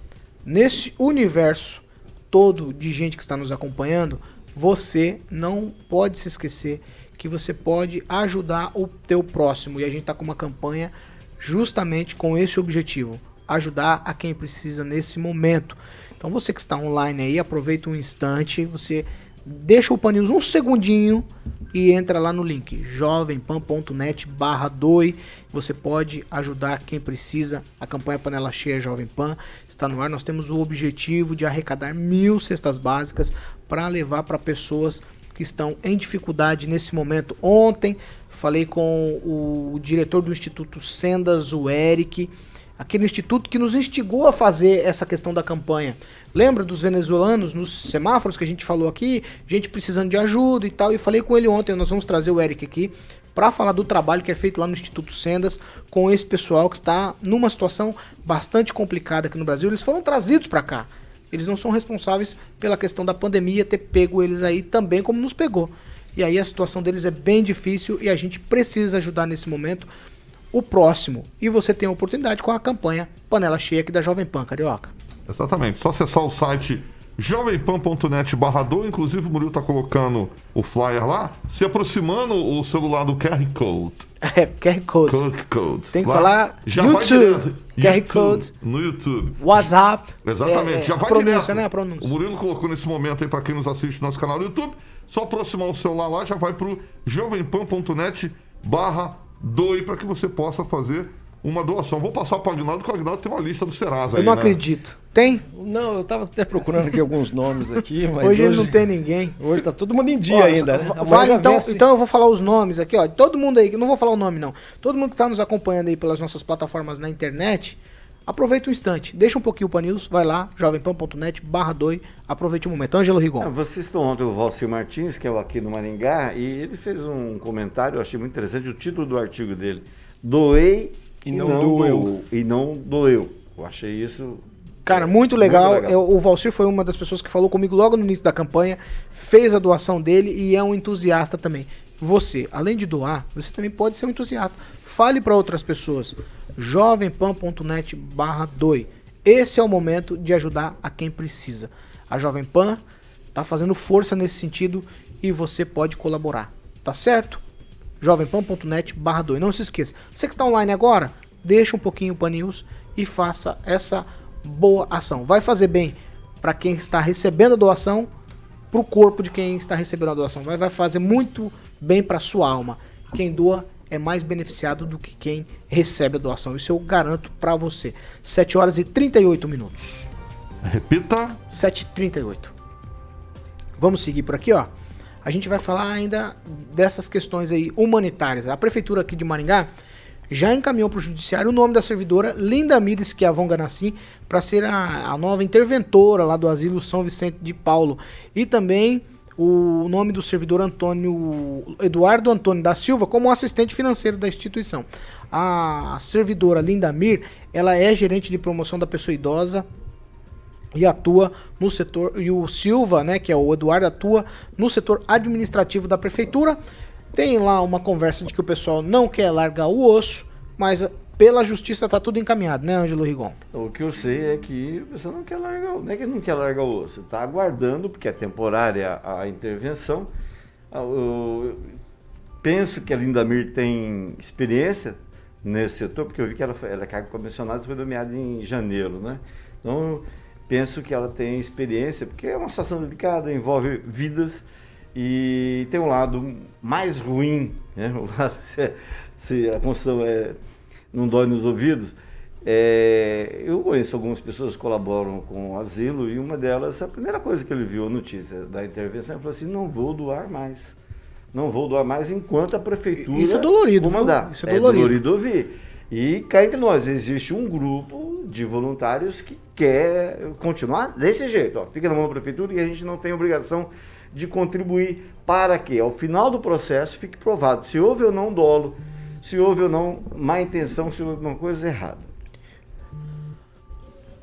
Nesse universo todo de gente que está nos acompanhando, você não pode se esquecer que você pode ajudar o teu próximo. E a gente está com uma campanha justamente com esse objetivo, ajudar a quem precisa nesse momento. Então você que está online aí, aproveita um instante, você deixa o Panils um segundinho e entra lá no link jovempan.net barra doi. Você pode ajudar quem precisa. A campanha Panela Cheia Jovem Pan está no ar. Nós temos o objetivo de arrecadar mil cestas básicas para levar para pessoas que estão em dificuldade nesse momento. Ontem falei com o diretor do Instituto Sendas, o Eric, aquele instituto que nos instigou a fazer essa questão da campanha. Lembra dos venezuelanos nos semáforos que a gente falou aqui? Gente precisando de ajuda e tal. E falei com ele ontem, nós vamos trazer o Eric aqui para falar do trabalho que é feito lá no Instituto Sendas com esse pessoal que está numa situação bastante complicada aqui no Brasil. Eles foram trazidos para cá. Eles não são responsáveis pela questão da pandemia ter pego eles aí também como nos pegou. E aí a situação deles é bem difícil e a gente precisa ajudar nesse momento o próximo. E você tem a oportunidade com a campanha Panela Cheia aqui da Jovem Pan Carioca. Exatamente. Só acessar o site jovempan.net barra do, inclusive o Murilo tá colocando o flyer lá, se aproximando o celular do QR Code. É, QR Code. QR Code. Tem que Lá, falar já vai YouTube, direto. QR Code. No YouTube. WhatsApp. Exatamente, É, já vai direto. né? O Murilo colocou nesse momento aí para quem nos assiste no nosso canal do YouTube, só aproximar o celular lá, já vai pro jovempan.net barra doe para que você possa fazer uma doação. Vou passar para o Aguinaldo, que o Aguinaldo tem uma lista do Serasa Eu aí, não né? acredito. Tem? Não, eu tava até procurando aqui alguns nomes aqui, mas hoje, hoje, não tem ninguém. Hoje tá todo mundo em dia Ó, ainda, né? então, vence. então eu vou falar os nomes aqui, ó. Todo mundo aí, que não vou falar o nome não. Todo mundo que tá nos acompanhando aí pelas nossas plataformas na internet, aproveita um instante. Deixa um pouquinho o News, vai lá, jovempan.net barra doi, aproveite o momento. Ângelo Rigon. Ah, Você citou ontem o Valcir Martins, que é o aqui no Maringá, e ele fez um comentário, eu achei muito interessante, o título do artigo dele. Doei E não doeu. doou, E não doeu. Eu achei isso... Cara, muito legal. Muito legal. Eu- o Valcir foi uma das pessoas que falou comigo logo no início da campanha, fez a doação dele e é um entusiasta também. Você, além de doar, você também pode ser um entusiasta. Fale para outras pessoas. jovempan.net barra doi. Esse é o momento de ajudar a quem precisa. A Jovem Pan tá fazendo força nesse sentido e você pode colaborar. Tá certo? jovempan.net barra 2. Não se esqueça. Você que está online agora, deixa um pouquinho o Pan News e faça essa boa ação. Vai fazer bem para quem está recebendo a doação, para o corpo de quem está recebendo a doação. Vai, vai fazer muito bem para sua alma. Quem doa é mais beneficiado do que quem recebe a doação. Isso eu garanto para você. 7 horas e 38 minutos. Repita. 7h38. Vamos seguir por aqui, ó. A gente vai falar ainda dessas questões aí humanitárias. A prefeitura aqui de Maringá já encaminhou para o judiciário o nome da servidora Linda Mires Chiavon Ganassi para ser a, a nova interventora lá do asilo São Vicente de Paulo. E também o nome do servidor Antônio Eduardo Antônio da Silva como assistente financeiro da instituição. A servidora Linda Mir, ela é gerente de promoção da pessoa idosa e atua no setor e o Silva, né, que é o Eduardo atua no setor administrativo da prefeitura. Tem lá uma conversa de que o pessoal não quer largar o osso, mas eh, pela justiça tá tudo encaminhado, né, Ângelo Rigon? O que eu sei é que o pessoal não quer largar, não é que não quer largar o osso, está aguardando, porque é temporária a intervenção. Ah, o- penso que a Lindamir tem experiência nesse setor, porque eu vi que ela, ela é cargo comissionada, foi nomeada em janeiro, né? Então, penso que ela tem experiência, porque é uma situação delicada, envolve vidas e tem um lado mais ruim, né? O lado, se, se a construção é, não dói nos ouvidos. É, eu conheço algumas pessoas que colaboram com o asilo e uma delas, a primeira coisa que ele viu a notícia da intervenção, ele falou assim, não vou doar mais. Não vou doar mais enquanto a prefeitura Isso é dolorido, mandar. Isso é dolorido. dolorido ouvir. E cá entre nós, existe um grupo de voluntários que quer continuar desse jeito. Ó, fica na mão da prefeitura e a gente não tem obrigação de contribuir para que, ao final do processo, fique provado se houve ou não dolo, se houve ou não má intenção, se houve alguma coisa errada.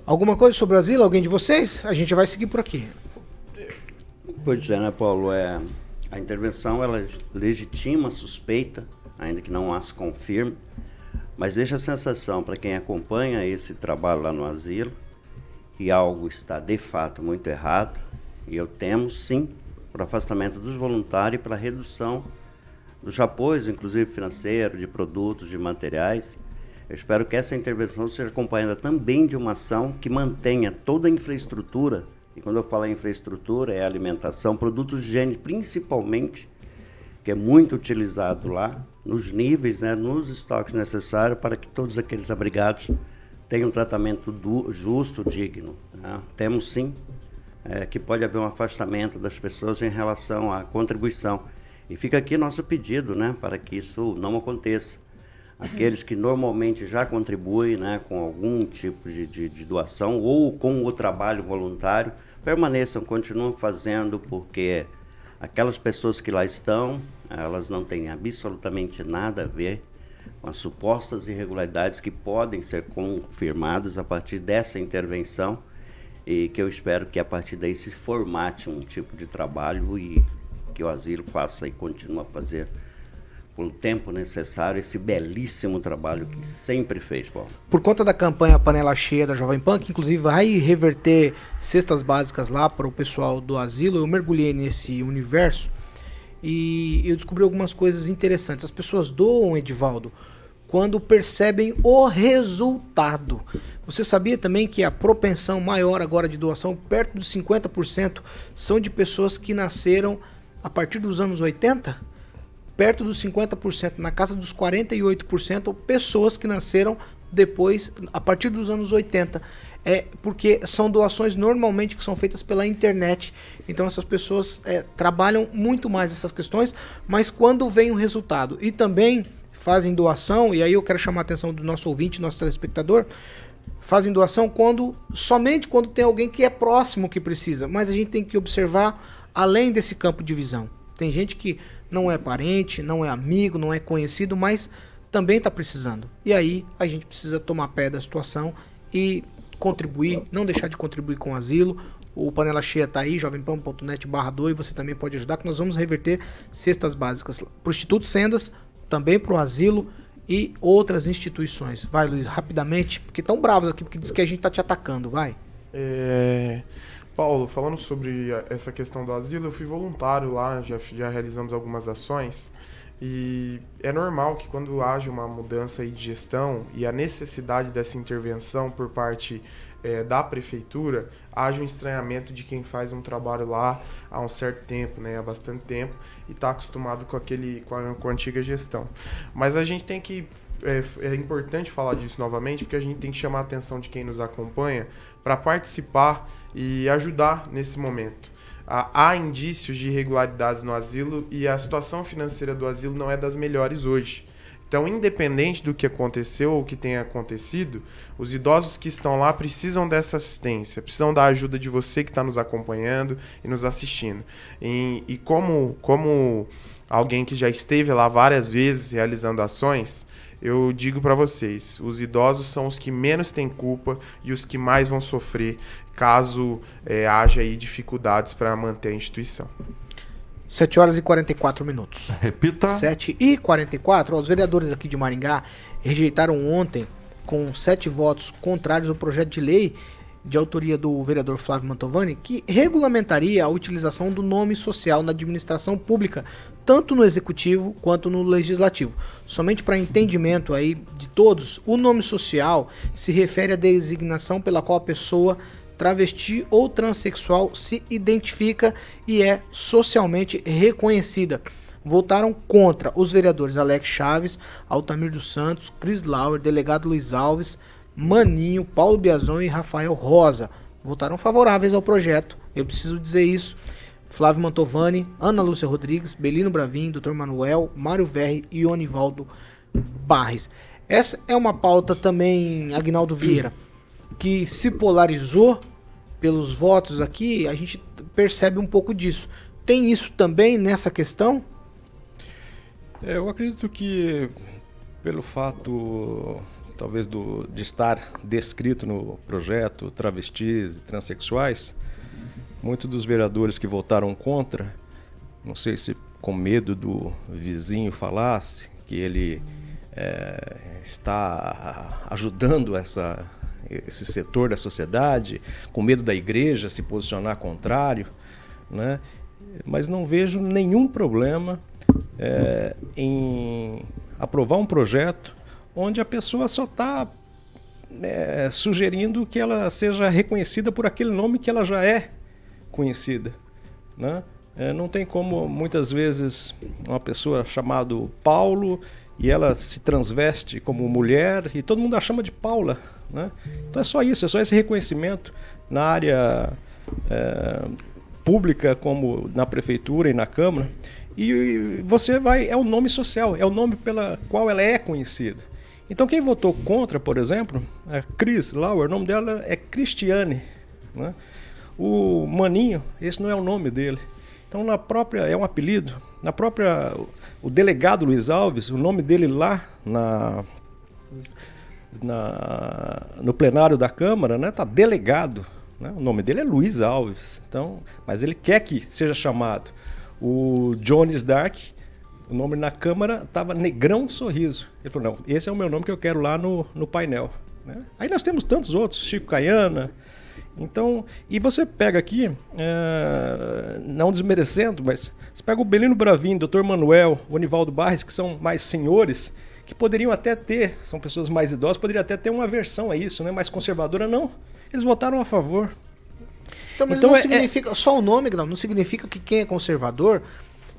Alguma coisa sobre o asilo? Alguém de vocês? A gente vai seguir por aqui. Pois é, né, Paulo? É, a intervenção ela legitima a suspeita, ainda que não as confirme, mas deixa a sensação para quem acompanha esse trabalho lá no asilo que algo está de fato muito errado e eu temo sim para o afastamento dos voluntários e para a redução dos apoios, inclusive financeiro, de produtos, de materiais. Eu espero que essa intervenção seja acompanhada também de uma ação que mantenha toda a infraestrutura, e quando eu falo em infraestrutura é alimentação, produtos de higiene principalmente, que é muito utilizado lá, nos níveis, né, nos estoques necessários para que todos aqueles abrigados tenham um tratamento du- justo, digno. né. Temos sim é, que pode haver um afastamento das pessoas em relação à contribuição. E fica aqui nosso pedido, né, para que isso não aconteça. Aqueles que normalmente já contribuem né, com algum tipo de, de, de doação ou com o trabalho voluntário, permaneçam, continuem fazendo, porque aquelas pessoas que lá estão, elas não têm absolutamente nada a ver com as supostas irregularidades que podem ser confirmadas a partir dessa intervenção e que eu espero que a partir daí se formate um tipo de trabalho e que o asilo faça e continue a fazer pelo tempo necessário esse belíssimo trabalho que sempre fez, Paulo. Por conta da campanha Panela Cheia da Jovem Pan, que inclusive vai reverter cestas básicas lá para o pessoal do asilo, eu mergulhei nesse universo e eu descobri algumas coisas interessantes. As pessoas doam, Edivaldo, quando percebem o resultado. Você sabia também que a propensão maior agora de doação, perto dos 50%, são de pessoas que nasceram a partir dos anos 80? Perto dos 50%, na casa dos 48%, pessoas que nasceram depois, a partir dos anos 80. É porque são doações normalmente que são feitas pela internet. Então essas pessoas é, trabalham muito mais essas questões, mas quando vem o resultado e também fazem doação, e aí eu quero chamar a atenção do nosso ouvinte, nosso telespectador, fazem doação quando somente quando tem alguém que é próximo que precisa, mas a gente tem que observar além desse campo de visão. Tem gente que não é parente, não é amigo, não é conhecido, mas também está precisando. E aí a gente precisa tomar pé da situação e contribuir, não deixar de contribuir com o asilo. O Panela Cheia está aí, jovempão.net barra 2, você também pode ajudar, que nós vamos reverter cestas básicas para o Instituto Sendas, também para o asilo e outras instituições. Vai, Luiz, rapidamente, porque estão bravos aqui, porque diz que a gente está te atacando, vai. É, Paulo, falando sobre essa questão do asilo, eu fui voluntário lá, já, já realizamos algumas ações. E é normal que quando haja uma mudança de gestão e a necessidade dessa intervenção por parte eh, da prefeitura, haja um estranhamento de quem faz um trabalho lá há um certo tempo, né, há bastante tempo, e está acostumado com, aquele, com, a, com a antiga gestão. Mas a gente tem que é, é importante falar disso novamente, porque a gente tem que chamar a atenção de quem nos acompanha para participar e ajudar nesse momento. Há, indícios de irregularidades no asilo e a situação financeira do asilo não é das melhores hoje. Então, independente do que aconteceu ou que tenha acontecido, os idosos que estão lá precisam dessa assistência, precisam da ajuda de você que está nos acompanhando e nos assistindo. E, e como, como alguém que já esteve lá várias vezes realizando ações, eu digo para vocês, os idosos são os que menos têm culpa e os que mais vão sofrer caso eh, haja aí dificuldades para manter a instituição. 7 horas e 44 minutos. Repita. 7 e 44. Ó, os vereadores aqui de Maringá rejeitaram ontem, com sete votos contrários, o projeto de lei de autoria do vereador Flávio Mantovani, que regulamentaria a utilização do nome social na administração pública, tanto no executivo quanto no legislativo. Somente para entendimento aí de todos, o nome social se refere à designação pela qual a pessoa travesti ou transexual se identifica e é socialmente reconhecida. Votaram contra os vereadores Alex Chaves, Altamir dos Santos, Cris Lauer, delegado Luiz Alves, Maninho, Paulo Biazon e Rafael Rosa. Votaram favoráveis ao projeto. Eu preciso dizer isso. Flávio Mantovani, Ana Lúcia Rodrigues, Belino Bravin, Dr. Manuel, Mário Verri e Onivaldo Barres. Essa é uma pauta também, Agnaldo Vieira, que se polarizou pelos votos aqui, a gente percebe um pouco disso. Tem isso também nessa questão? É, eu acredito que pelo fato talvez do, de estar descrito no projeto travestis e transexuais, muitos dos vereadores que votaram contra, não sei se com medo do vizinho falasse que ele é, está ajudando essa, esse setor da sociedade, com medo da igreja se posicionar contrário, né? mas não vejo nenhum problema é, em aprovar um projeto onde a pessoa só está é, sugerindo que ela seja reconhecida por aquele nome que ela já é conhecida. Né? É, não tem como, muitas vezes, uma pessoa chamada Paulo e ela se transveste como mulher e todo mundo a chama de Paula. Né? Então é só isso, é só esse reconhecimento na área é, pública, como na prefeitura e na Câmara. E você vai, é o nome social, é o nome pela qual ela é conhecida. Então quem votou contra, por exemplo, a Cris Lauer, o nome dela é Cristiane. Né? O Maninho, esse não é o nome dele. Então na própria, é um apelido. Na própria, o delegado Luiz Alves, o nome dele lá na, na no plenário da Câmara, né, tá delegado. Né? O nome dele é Luiz Alves. Então, mas ele quer que seja chamado. O Jones Dark, o nome na Câmara estava Negrão Sorriso. Ele falou: não, esse é o meu nome que eu quero lá no, no painel. Né? Aí nós temos tantos outros, Chico Caiana. Então, e você pega aqui, é, não desmerecendo, mas você pega o Belino Bravin, Dr. Manuel, o Anivaldo Barres, que são mais senhores, que poderiam até ter, são pessoas mais idosas, poderiam até ter uma aversão a isso, né? mais conservadora, não. Eles votaram a favor. Então, então não é, significa, é... só o nome, não, não significa que quem é conservador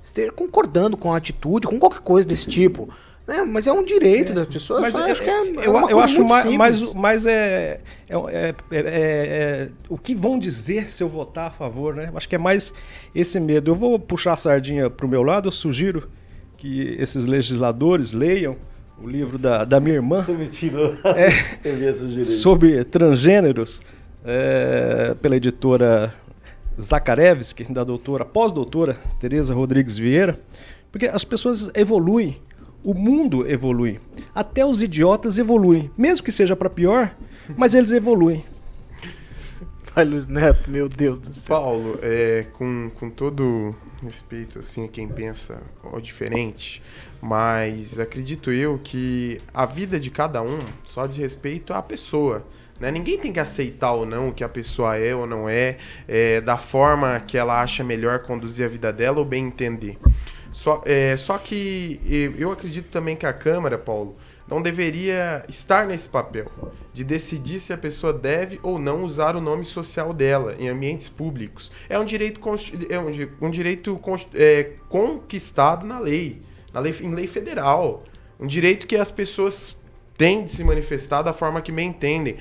esteja concordando com a atitude, com qualquer coisa desse tipo. Né? Mas é um direito é. das pessoas. Mas eu acho que é, é eu, eu acho mais, mais, mais é, é, é, o que vão dizer se eu votar a favor, né? Acho que é mais esse medo. Eu vou puxar a sardinha para o meu lado, eu sugiro que esses legisladores leiam o livro da, da minha irmã. Você me tirou. É, sobre transgêneros é, pela editora Zakarevski, da doutora, pós-doutora Tereza Rodrigues Vieira, porque as pessoas evoluem, o mundo evolui, até os idiotas evoluem, mesmo que seja para pior, mas eles evoluem. Vai, Luiz Neto, meu Deus do céu. Paulo, é, com, com todo respeito assim a quem pensa ó, diferente, mas acredito eu que a vida de cada um só diz respeito à pessoa. Né? Ninguém tem que aceitar ou não o que a pessoa é ou não é, é, da forma que ela acha melhor conduzir a vida dela ou bem entender. Só, é, só que eu acredito também que a Câmara, Paulo, não deveria estar nesse papel de decidir se a pessoa deve ou não usar o nome social dela em ambientes públicos. É um direito, é um, um direito é, conquistado na lei, na lei, em lei federal. Um direito que as pessoas têm de se manifestar da forma que bem entendem.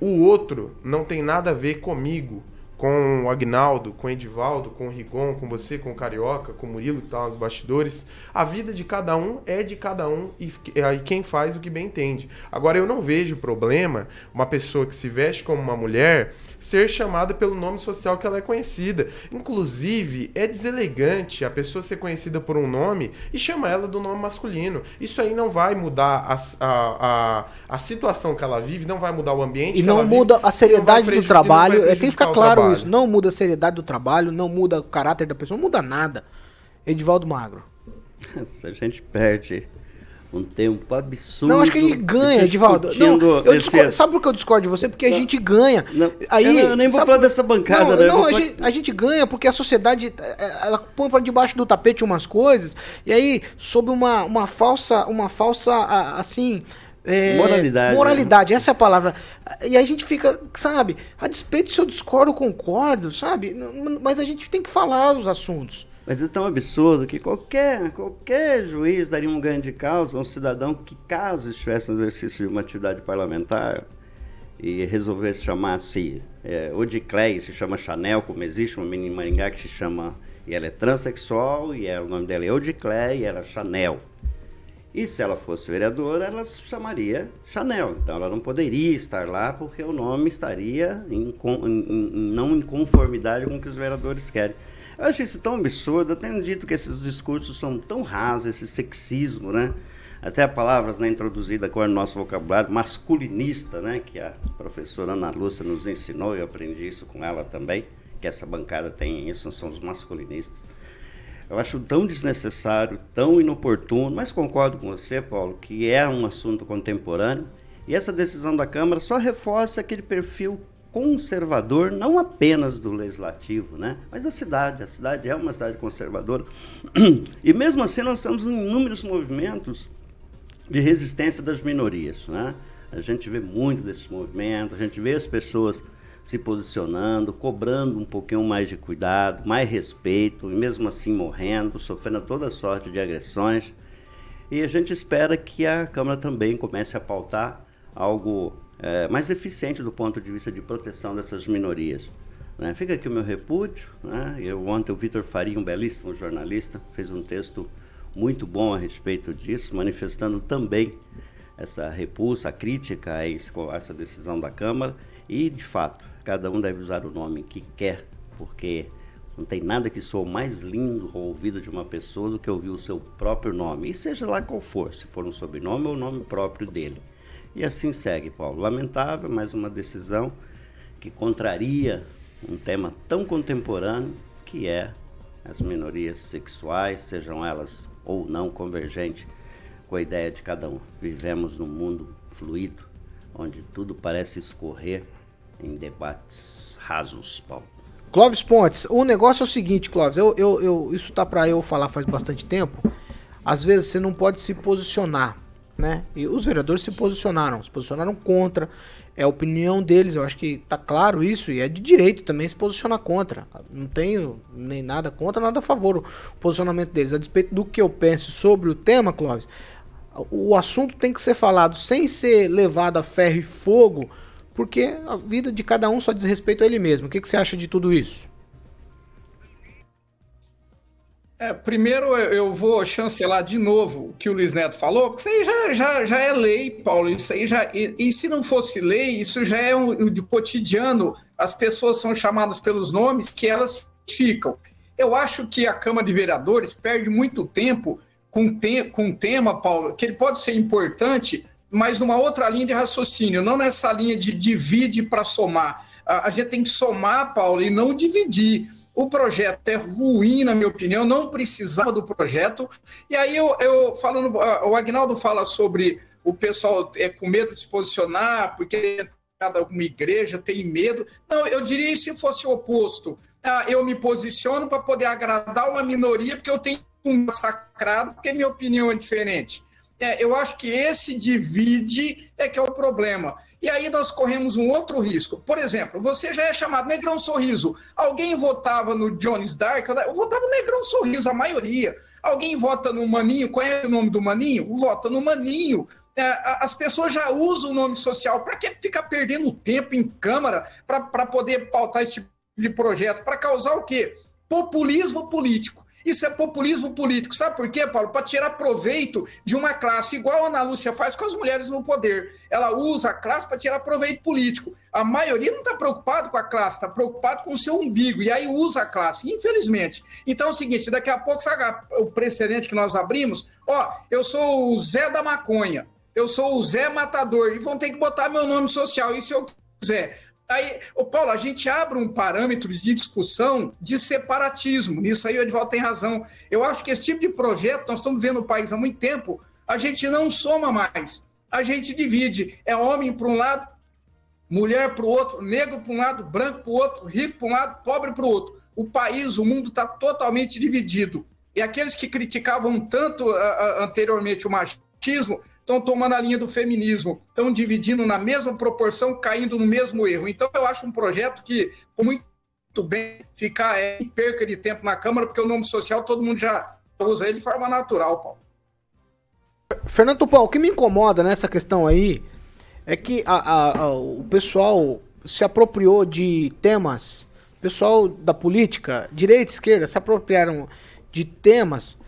O outro não tem nada a ver comigo, com o Agnaldo, com o Edivaldo, com o Rigon, com você, com o Carioca, com o Murilo que está nos bastidores. A vida de cada um é de cada um e, e quem faz o que bem entende. Agora, eu não vejo problema uma pessoa que se veste como uma mulher ser chamada pelo nome social que ela é conhecida. Inclusive, é deselegante a pessoa ser conhecida por um nome e chamar ela do nome masculino. Isso aí não vai mudar a, a, a, a situação que ela vive, não vai mudar o ambiente. E não muda vive, a seriedade do trabalho. É, tem que ficar claro isso. Não muda a seriedade do trabalho, não muda o caráter da pessoa, não muda nada. Edivaldo Magro. A gente perde um tempo absurdo. Não, acho que a gente ganha, Edivaldo. Não, eu discordo, sabe por que eu discordo de você? Porque a gente ganha. Não, Aí, eu, nem vou sabe- falar dessa bancada, não, né? Eu Não, a, falar- gente, a gente ganha porque a sociedade eh, ela põe para debaixo do tapete umas coisas e aí sob uma, uma falsa uma falsa assim eh, Moralidade, né? moralidade essa é a palavra e a gente fica sabe a despeito se eu discordo ou concordo sabe mas a gente tem que falar os assuntos Mas é tão absurdo que qualquer, qualquer juiz daria um ganho de causa a um cidadão que, caso estivesse no exercício de uma atividade parlamentar e resolvesse chamar-se é, Odiclé, se chama Chanel, como existe uma menina em Maringá que se chama, e ela é transexual, e é, o nome dela é Odiclé, e ela é Chanel. E se ela fosse vereadora, ela se chamaria Chanel. Então ela não poderia estar lá porque o nome estaria em, em- não em conformidade com o que os vereadores querem. Eu acho isso tão absurdo. Eu tenho dito que esses discursos são tão rasos, esse sexismo, né? Até a palavra né, introduzida agora no nosso vocabulário, masculinista, né? Que a professora Ana Lúcia nos ensinou, eu aprendi isso com ela também, que essa bancada tem isso, são os masculinistas. Eu acho tão desnecessário, tão inoportuno, mas concordo com você, Paulo, que é um assunto contemporâneo. E essa decisão da Câmara só reforça aquele perfil conservador, não apenas do legislativo, né? mas da cidade. A cidade é uma cidade conservadora. E mesmo assim, nós temos inúmeros movimentos de resistência das minorias. Né? A gente vê muito desses movimentos, a gente vê as pessoas se posicionando, cobrando um pouquinho mais de cuidado, mais respeito, e mesmo assim morrendo, sofrendo toda sorte de agressões. E a gente espera que a Câmara também comece a pautar algo eh, mais eficiente do ponto de vista de proteção dessas minorias. né? Fica aqui o meu repúdio. Né? Eu, ontem o Vitor Faria, um belíssimo jornalista, fez um texto muito bom a respeito disso, manifestando também essa repulsa, a crítica a essa decisão da Câmara. E, de fato, cada um deve usar o nome que quer, porque não tem nada que soa mais lindo ao ouvido de uma pessoa do que ouvir o seu próprio nome, e seja lá qual for, se for um sobrenome ou o nome próprio dele. E assim segue, Paulo. Lamentável, mais uma decisão que contraria um tema tão contemporâneo que é as minorias sexuais, sejam elas ou não convergentes com a ideia de cada um. Vivemos num mundo fluido, onde tudo parece escorrer em debates rasos, Paulo. Clóvis Pontes, o negócio é o seguinte, Clóvis, eu, eu, eu- isso tá pra eu falar faz bastante tempo. Às vezes você não pode se posicionar, né? E os vereadores se posicionaram, se posicionaram contra. É a opinião deles, eu acho que tá claro isso, e é de direito também se posicionar contra. Não tenho nem nada contra, nada a favor o posicionamento deles. A despeito do que eu penso sobre o tema, Clóvis, o assunto tem que ser falado sem ser levado a ferro e fogo, porque a vida de cada um só diz respeito a ele mesmo. O que, que você acha de tudo isso? É, primeiro eu vou chancelar de novo o que o Luiz Neto falou, porque isso aí já, já, já é lei, Paulo. Isso aí já. E, e se não fosse lei, isso já é um, de cotidiano. As pessoas são chamadas pelos nomes que elas ficam. Eu acho que a Câmara de Vereadores perde muito tempo com, te, com um tema, Paulo, que ele pode ser importante, mas numa outra linha de raciocínio, não nessa linha de divide para somar. A, gente tem que somar, Paulo, e não dividir. O projeto é ruim, na minha opinião, não precisava do projeto. E aí eu, eu falando, ah, o Agnaldo fala sobre o pessoal é, com medo de se posicionar, porque cada uma igreja tem medo. Não, eu diria se fosse o oposto. Ah, eu me posiciono para poder agradar uma minoria, porque eu tenho um massacrado, porque minha opinião é diferente. É, eu acho que esse divide é que é o problema. E aí nós corremos um outro risco. Por exemplo, você já é chamado Negrão Sorriso. Alguém votava no Jones Dark? Eu votava no Negrão Sorriso, a maioria. Alguém vota no Maninho? Conhece o nome do Maninho? Vota no Maninho. É, as pessoas já usam o nome social. Para que ficar perdendo tempo em Câmara para poder pautar esse tipo de projeto? Para causar o quê? Populismo político. Isso é populismo político. Sabe por quê, Paulo? Para tirar proveito de uma classe, igual a Ana Lúcia faz com as mulheres no poder. Ela usa a classe para tirar proveito político. A maioria não está preocupado com a classe, está preocupado com o seu umbigo. E aí usa a classe, infelizmente. Então é o seguinte: daqui a pouco, sabe o precedente que nós abrimos? Ó, eu sou o Zé da Maconha, eu sou o Zé Matador, e vão ter que botar meu nome social. E se eu quiser. Aí, ô Paulo, a gente abre um parâmetro de discussão de separatismo. Nisso aí o Edvaldo tem razão. Eu acho que esse tipo de projeto, nós estamos vendo no país há muito tempo, A gente não soma mais, a gente divide. É homem para um lado, mulher para o outro, negro para um lado, branco para o outro, rico para um lado, pobre para o outro. O país, o mundo está totalmente dividido. E aqueles que criticavam tanto uh, anteriormente o machismo estão tomando a linha do feminismo, estão dividindo na mesma proporção, caindo no mesmo erro. Então, eu acho um projeto que, muito bem, ficar é, em perca de tempo na Câmara, porque o nome social todo mundo já usa ele de forma natural, Paulo. Fernando Tupão, o que me incomoda nessa questão aí é que a, a, a, o pessoal se apropriou de temas, o pessoal da política, direita e esquerda, se apropriaram de temas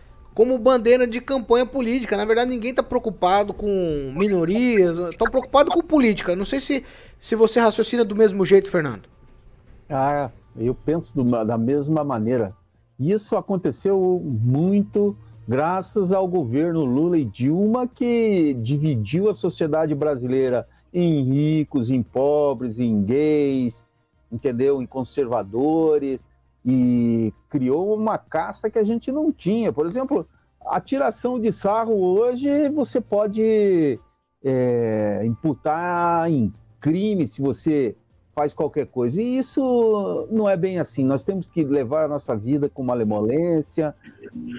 como bandeira de campanha política. Na verdade, ninguém está preocupado com minorias, estão preocupados com política. Não sei se, se você raciocina do mesmo jeito, Fernando. Ah, eu penso do, da mesma maneira. Isso aconteceu muito graças ao governo Lula e Dilma, que dividiu a sociedade brasileira em ricos, em pobres, em gays, entendeu? Em conservadores e criou uma caça que a gente não tinha. Por exemplo, a tiração de sarro hoje você pode é, imputar em crime se você faz qualquer coisa. E isso não é bem assim. Nós temos que levar a nossa vida com malemolência,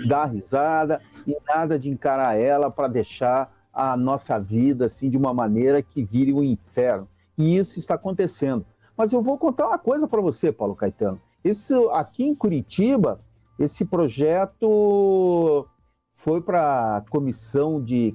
dar risada e nada de encarar ela para deixar a nossa vida assim de uma maneira que vire um inferno. E isso está acontecendo. Mas eu vou contar uma coisa para você, Paulo Caetano. Isso aqui em Curitiba, esse projeto foi para a Comissão de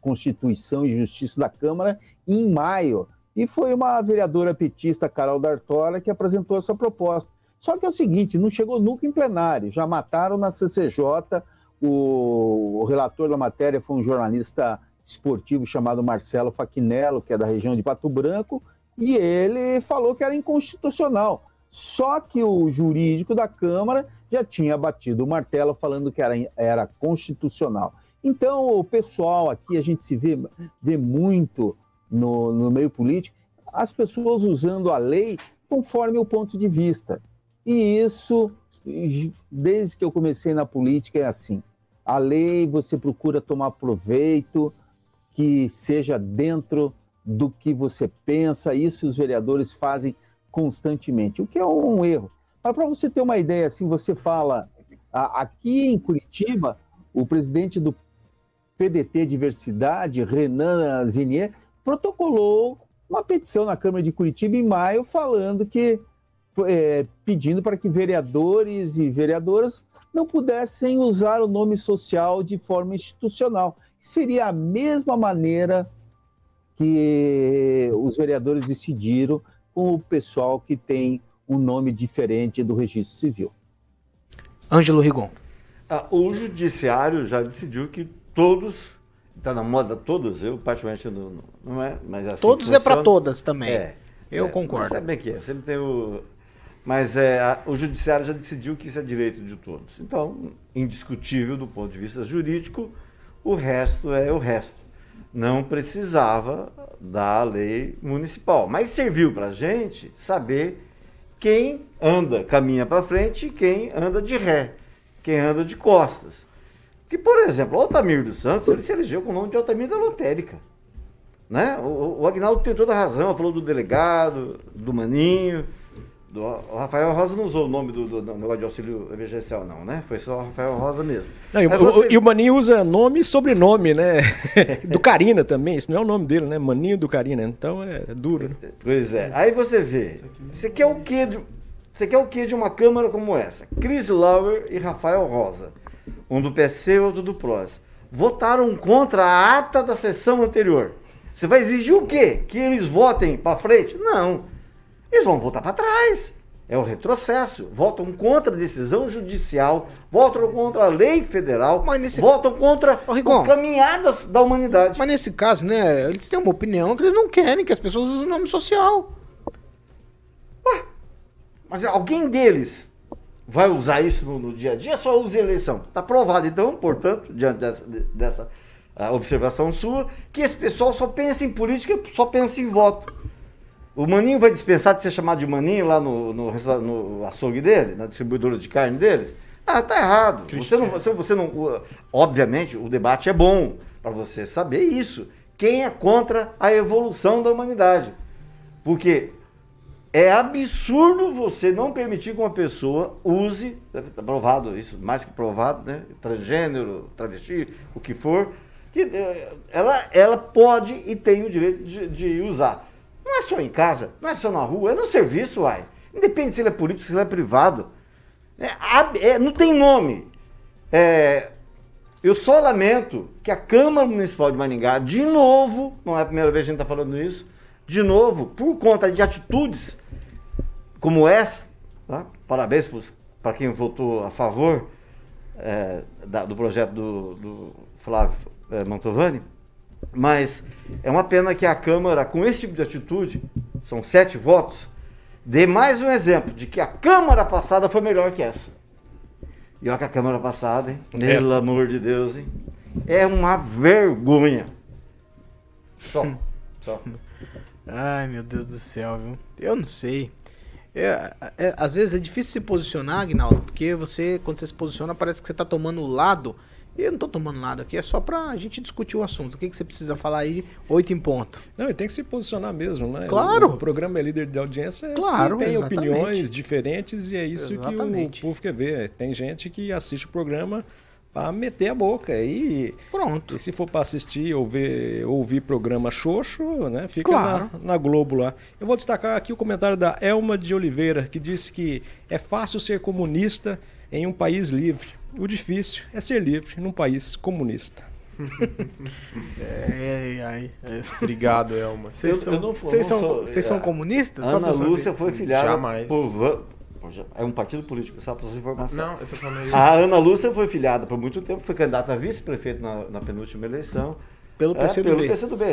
Constituição e Justiça da Câmara em maio. E foi uma vereadora petista, Carol D'Artora, que apresentou essa proposta. Só que é o seguinte, não chegou nunca em plenário, já mataram na CCJ, o, o relator da matéria foi um jornalista esportivo chamado Marcelo Faquinello, que é da região de Pato Branco, e ele falou que era inconstitucional. Só que o jurídico da Câmara já tinha batido o martelo falando que era, era constitucional. Então, o pessoal aqui, a gente se vê, vê muito no, no meio político, as pessoas usando a lei conforme o ponto de vista. E isso, desde que eu comecei na política, é assim. A lei você procura tomar proveito, que seja dentro do que você pensa, isso os vereadores fazem constantemente, o que é um erro. Mas para você ter uma ideia, assim, você fala, aqui em Curitiba, o presidente do PDT Diversidade, Renan Zinier, protocolou uma petição na Câmara de Curitiba em maio falando que é, pedindo para que vereadores e vereadoras não pudessem usar o nome social de forma institucional. Seria a mesma maneira que os vereadores decidiram com o pessoal que tem um nome diferente do registro civil. Ângelo Rigon. Ah, o judiciário já decidiu que todos, está na moda todos, eu particularmente não, não é, mas assim Todos funciona. é para todas também. É, eu é, concordo. Sabe que é, sempre tem o mas é, a, o judiciário já decidiu que isso é direito de todos. Então, indiscutível do ponto de vista jurídico, o resto é o resto não precisava da lei municipal. Mas serviu para a gente saber quem anda, caminha para frente e quem anda de ré, quem anda de costas. Que, por exemplo, Altamir dos Santos, ele se elegeu com o nome de Altamir da Lotérica. Né? O, o Agnaldo tem toda a razão, falou do delegado, do Maninho, do, o Rafael Rosa não usou o nome do, do, do, negócio de auxílio emergencial, não, né? Foi só o Rafael Rosa mesmo. Não, e, você... e, o Maninho usa nome e sobrenome, né? do Carina também, isso não é o nome dele, né? Maninho do Carina, então é, é duro. Né? Pois é. Aí você vê, você quer o quê de, você quer o quê de uma Câmara como essa? Chris Lauer e Rafael Rosa, um do PC e outro do PROS, votaram contra a ata da sessão anterior. Você vai exigir o quê? Que eles votem para frente? Não eles vão voltar para trás. É o retrocesso. Votam contra a decisão judicial, votam contra a lei federal, nesse... votam contra Rigon, caminhadas da humanidade. Mas nesse caso, né, eles têm uma opinião que eles não querem que as pessoas usem o nome social. Ué, mas alguém deles vai usar isso no, no dia a dia? Só usa eleição. Está provado, então, portanto, diante dessa, dessa observação sua, que esse pessoal só pensa em política, só pensa em voto. O Maninho vai dispensar de ser chamado de Maninho lá no, no, no açougue dele, na distribuidora de carne deles? Ah, tá errado. Você não, você, não. Obviamente, o debate é bom para você saber isso. Quem é contra a evolução da humanidade? Porque é absurdo você não permitir que uma pessoa use, está provado isso, mais que provado, né? Transgênero, travesti, o que for, que eh, ela, ela pode e tem o direito de, de usar. Não é só em casa, não é só na rua, é no serviço, uai. Independe se ele é político, se ele é privado. É, é, não tem nome. É, eu só lamento que a Câmara Municipal de Maringá, de novo, não é a primeira vez que a gente está falando isso, de novo, por conta de atitudes como essa, tá? parabéns para quem votou a favor é, da- do projeto do, do Flávio é, Mantovani, mas é uma pena que a Câmara, com esse tipo de atitude, são sete votos, dê mais um exemplo de que a Câmara passada foi melhor que essa. E olha que a Câmara passada, hein? Pelo amor de Deus, hein? É uma vergonha. Só. Só. Ai, meu Deus do céu, viu? Eu não sei. É, é, às vezes é difícil se posicionar, Agnaldo, porque você, quando você se posiciona, parece que você tá tomando lado. Eu não tô tomando lado aqui, é só pra gente discutir o assunto. O que, que você precisa falar aí? Oito em ponto. Não, e tem que se posicionar mesmo, né? Claro. O, o programa é líder de audiência é Claro, tem exatamente. opiniões diferentes e é isso Exatamente. que o povo quer ver. Tem gente que assiste o programa pra meter a boca e pronto. E se for pra assistir ou ver, ouvir programa xoxo, né, fica Claro. na, na Globo lá. Eu vou destacar aqui o comentário da Elma de Oliveira, que disse que é fácil ser comunista em um país livre. O difícil é ser livre num país comunista. É, ai, ai. Obrigado, Elma. Vocês são, eu não- são, sou- são é, comunistas? Só Ana. Lúcia foi filiada Jamais. por É um partido político, só para sua informação. Não, eu tô falando isso. A Ana Lúcia foi filiada por muito tempo, foi candidata a vice-prefeito na, na penúltima eleição. Pelo É, PCdoB. pelo PCdoB.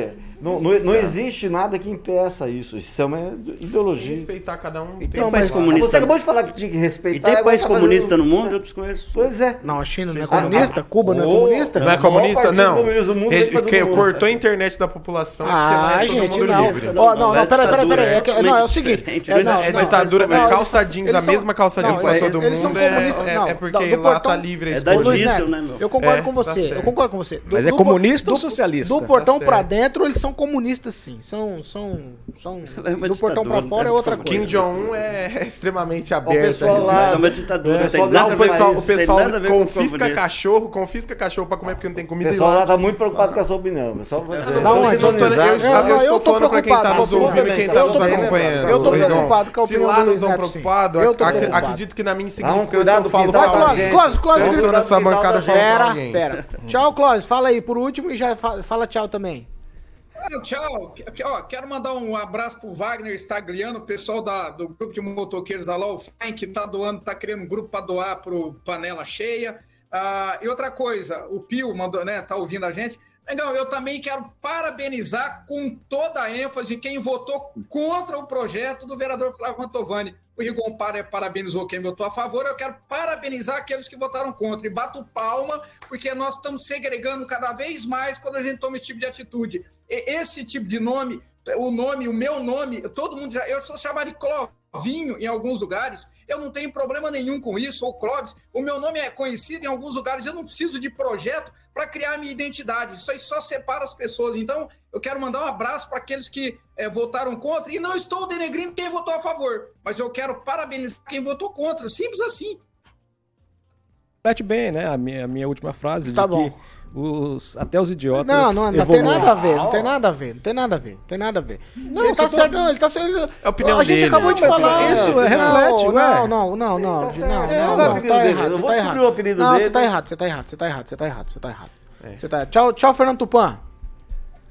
Não, não, não existe nada que impeça isso. Isso é uma ideologia. Respeitar cada um. tem um país comunista. Você acabou de falar que tinha que respeitar. E tem país tá fazendo- comunista no mundo? Eu desconheço. Pois é. Não, a China não é Vocês- comunista? Ah, Cuba não é oh, comunista? Não é comunista? Não. do que mundo. cortou a internet da população Ah, é todo gente, mundo não. livre. Ó, não, não, peraí, peraí, peraí. É, É, que- não, é o seguinte. É, não, é não, ditadura, não, é calça jeans, a mesma calça jeans não, todo eles são mundo, é- comunistas, é- não, é porque do lá tá livre a É escolha. né? Eu concordo É, com você, eu concordo com você. Do- Mas é do- comunista ou do- socialista? Do portão Tá pra certo. dentro, eles são comunistas, sim. São, são, são é do portão pra ditadura, fora é né? outra coisa. Kim Jong-un é extremamente aberto. pessoal a lá-. É uma ditadura. É, Não, o pessoal, o pessoal confisca cachorro, confisca cachorro pra comer porque não tem O comida e pessoal lá lá. está muito preocupado com a sua opinião. Só vou dizer. Não, eu É, estou- não, eu eu estou tô falando pra quem tá preocupado nos com a ouvindo e quem Eu tá tô nos preocupado. acompanhando. Eu tô preocupado com a Se opinião lá do não Luiz estão Neto, sim. preocupados, Eu tô ac- preocupado. acredito que na minha insignificância eu falo Vai, pra Clóvis. Clóvis, Clóvis. Se Pera, alguém. pera. Tchau, Clóvis. Fala aí por último e já fa- fala tchau também. Ah, Tchau. Ó, quero mandar um abraço pro Wagner Stagliano, o pessoal da, do grupo de motoqueiros da Law que tá doando, tá criando um grupo para doar pro Panela Cheia. Ah, e outra coisa, o Pio mandou, né, tá ouvindo a gente. Legal, eu também quero parabenizar com toda a ênfase quem votou contra o projeto do vereador Flávio Mantovani. O Rigon para- parabenizou quem votou a favor, eu quero parabenizar aqueles que votaram contra. E bato palma, porque nós estamos segregando cada vez mais quando a gente toma esse tipo de atitude. Esse tipo de nome, o nome, o meu nome, todo mundo já. Eu sou chamado de Clovinho em alguns lugares, eu não tenho problema nenhum com isso, ou Clóvis. O meu nome é conhecido em alguns lugares, eu não preciso de projeto para criar minha identidade. Isso aí só separa as pessoas. Então, eu quero mandar um abraço para aqueles que eh, votaram contra, e não estou denegrindo quem votou a favor, mas eu quero parabenizar quem votou contra. Simples assim. Repete bem, né? A minha, a minha última frase Tá de bom. que os, até os idiotas. Não, não, não tem nada a ver, não tem nada a ver, não tem nada a ver, não tem nada a ver. Não, ele tá você certo, tá- não, ele tá certo. É a opinião a gente dele. acabou de falar. isso, Não, reflete, não, não, não, não, não, Tá não, É, não, é tá dele. errado, você vou tá errado. Não, dele. você tá errado, você tá errado, você tá errado, você tá errado, você tá errado. Você tá... Tchau, tchau, Fernando Tupan.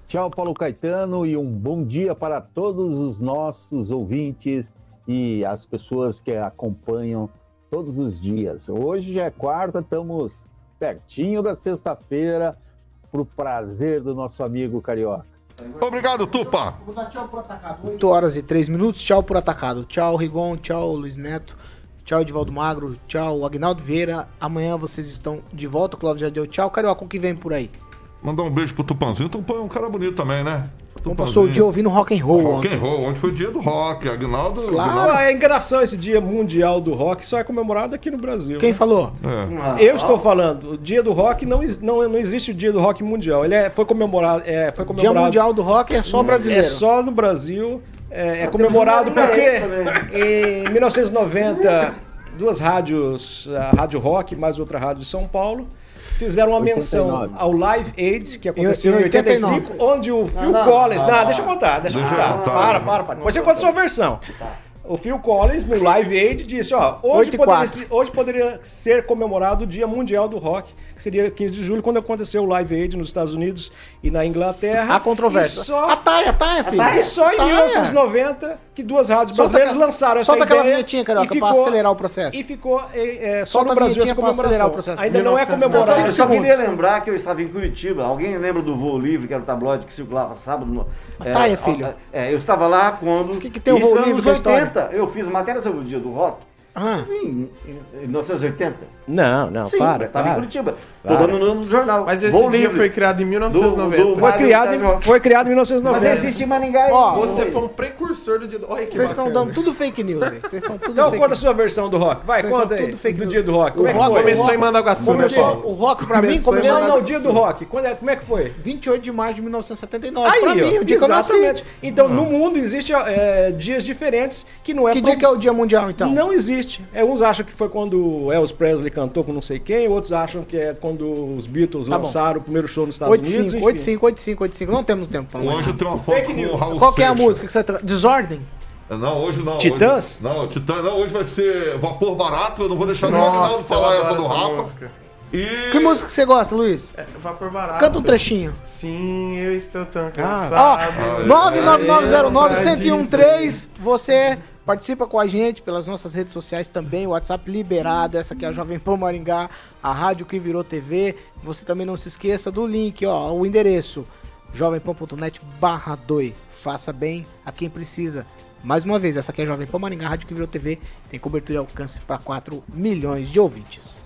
Tchau, Paulo Caetano, e um bom dia para todos os nossos ouvintes e as pessoas que acompanham todos os dias. Hoje já é quarta, estamos pertinho da sexta-feira, para o prazer do nosso amigo Carioca. Obrigado, Tupa. 8 horas e 3 minutos, tchau por atacado. Tchau, Rigon, tchau, Luiz Neto. Tchau, Edivaldo Magro. Tchau, Agnaldo Vieira. Amanhã vocês estão de volta. O Cláudio já deu tchau. Carioca, o que vem por aí? Mandar um beijo pro Tupanzinho. O Tupan é um cara bonito também, né? Então passou o dia ouvindo rock and roll. Rock ontem. and roll, onde foi o dia do rock, Agnaldo. Claro. Ah, é engraçado esse dia mundial do rock, só é comemorado aqui no Brasil. Quem né? falou? Eu estou falando, o dia do rock não, não, não existe o dia do rock mundial. Ele é, foi comemorado. É, foi Dia comemorado Mundial do Rock é só brasileiro. É só no Brasil. É, é comemorado temos uma porque linha em 1990, duas rádios, a Rádio Rock mais outra rádio de São Paulo, fizeram uma menção ao Live Aid, que aconteceu em Em 89. 85, onde o Phil não, Collins. não, Não, não. deixa eu contar, deixa eu contar. Para, para, para. Depois você conta a sua versão. O Phil Collins, no Live Aid, disse: Ó, hoje poderia, hoje poderia ser comemorado o Dia Mundial do Rock, que seria 15 de julho, quando aconteceu o Live Aid nos Estados Unidos e na Inglaterra. Há controvérsia. Só, A Taia, a Taia, filho. e só em Taia. 1990 que duas rádios Solta brasileiras aquela- lançaram essa solta aquela ideia. vinhetinha, Carioca, e pra acelerar o processo. E ficou é, é, só Solta no a Brasil essa comemoração. o processo. Ainda não é 1990. comemorado. Eu só queria lembrar que eu estava em Curitiba. Alguém lembra do Voo Livre, que era o tabloide que circulava sábado? No, tá aí, filho. É, eu estava lá quando. O que que tem o Voo anos Livre com a história? 80. Eu fiz matéria sobre o dia do rock Ah, em, em 1980. Não, não, Sim, para, estava em. Curitiba. Para. Tô dando no, no jornal. Mas esse Livre. foi criado em 1990. Do- do- Foi criado, em, foi criado em Mas 1990. existe em Maringá aí. Ó, Você foi um precursor do dia do. Que vocês estão dando tudo fake news. Vocês estão tudo Então fake conta a sua versão do rock. Vai, Vocês conta aí. tudo fake do news. dia do rock. O Como é que rock foi? Começou em Mandaguaçu, né, Começou, Paulo? o rock pra mim Começou Não, o dia do rock. Quando é- como é que foi? 28 de março de 1979. Aí, pra mim, o dia exatamente. Então, no mundo existe é, dias diferentes que não é Que dia que é o dia mundial, então? Não existe. É, uns acham que foi quando o Elvis Presley cantou com não sei quem, outros acham que é quando os Beatles Tá bom. lançaram o primeiro show nos Estados Unidos. 85, enfim. 85, 85, 85. Não temos tempo pra O mais. Anjo tem uma foto com o Raul Qual que é a música que você tra... Desordem? Não, hoje não. Titãs? Hoje, não, Titãs não. Hoje vai ser Vapor Barato. Eu não vou deixar Nossa, eu falar essa do Rapa. música. E... Que música que você gosta, Luiz? É, Vapor barato. Canta um trechinho. Sim, eu estou tão Ó, cansado. 99909-1013. Você participa com a gente pelas nossas redes sociais também. O WhatsApp liberado. Essa aqui é a Jovem Pan Maringá, a rádio que virou TV. Você também não se esqueça do link, ó, o endereço jovempan.net barra 2. Faça bem a quem precisa. Mais uma vez, essa aqui é a Jovem Pan Maringá, rádio que virou TV. Tem cobertura e alcance para 4 milhões de ouvintes.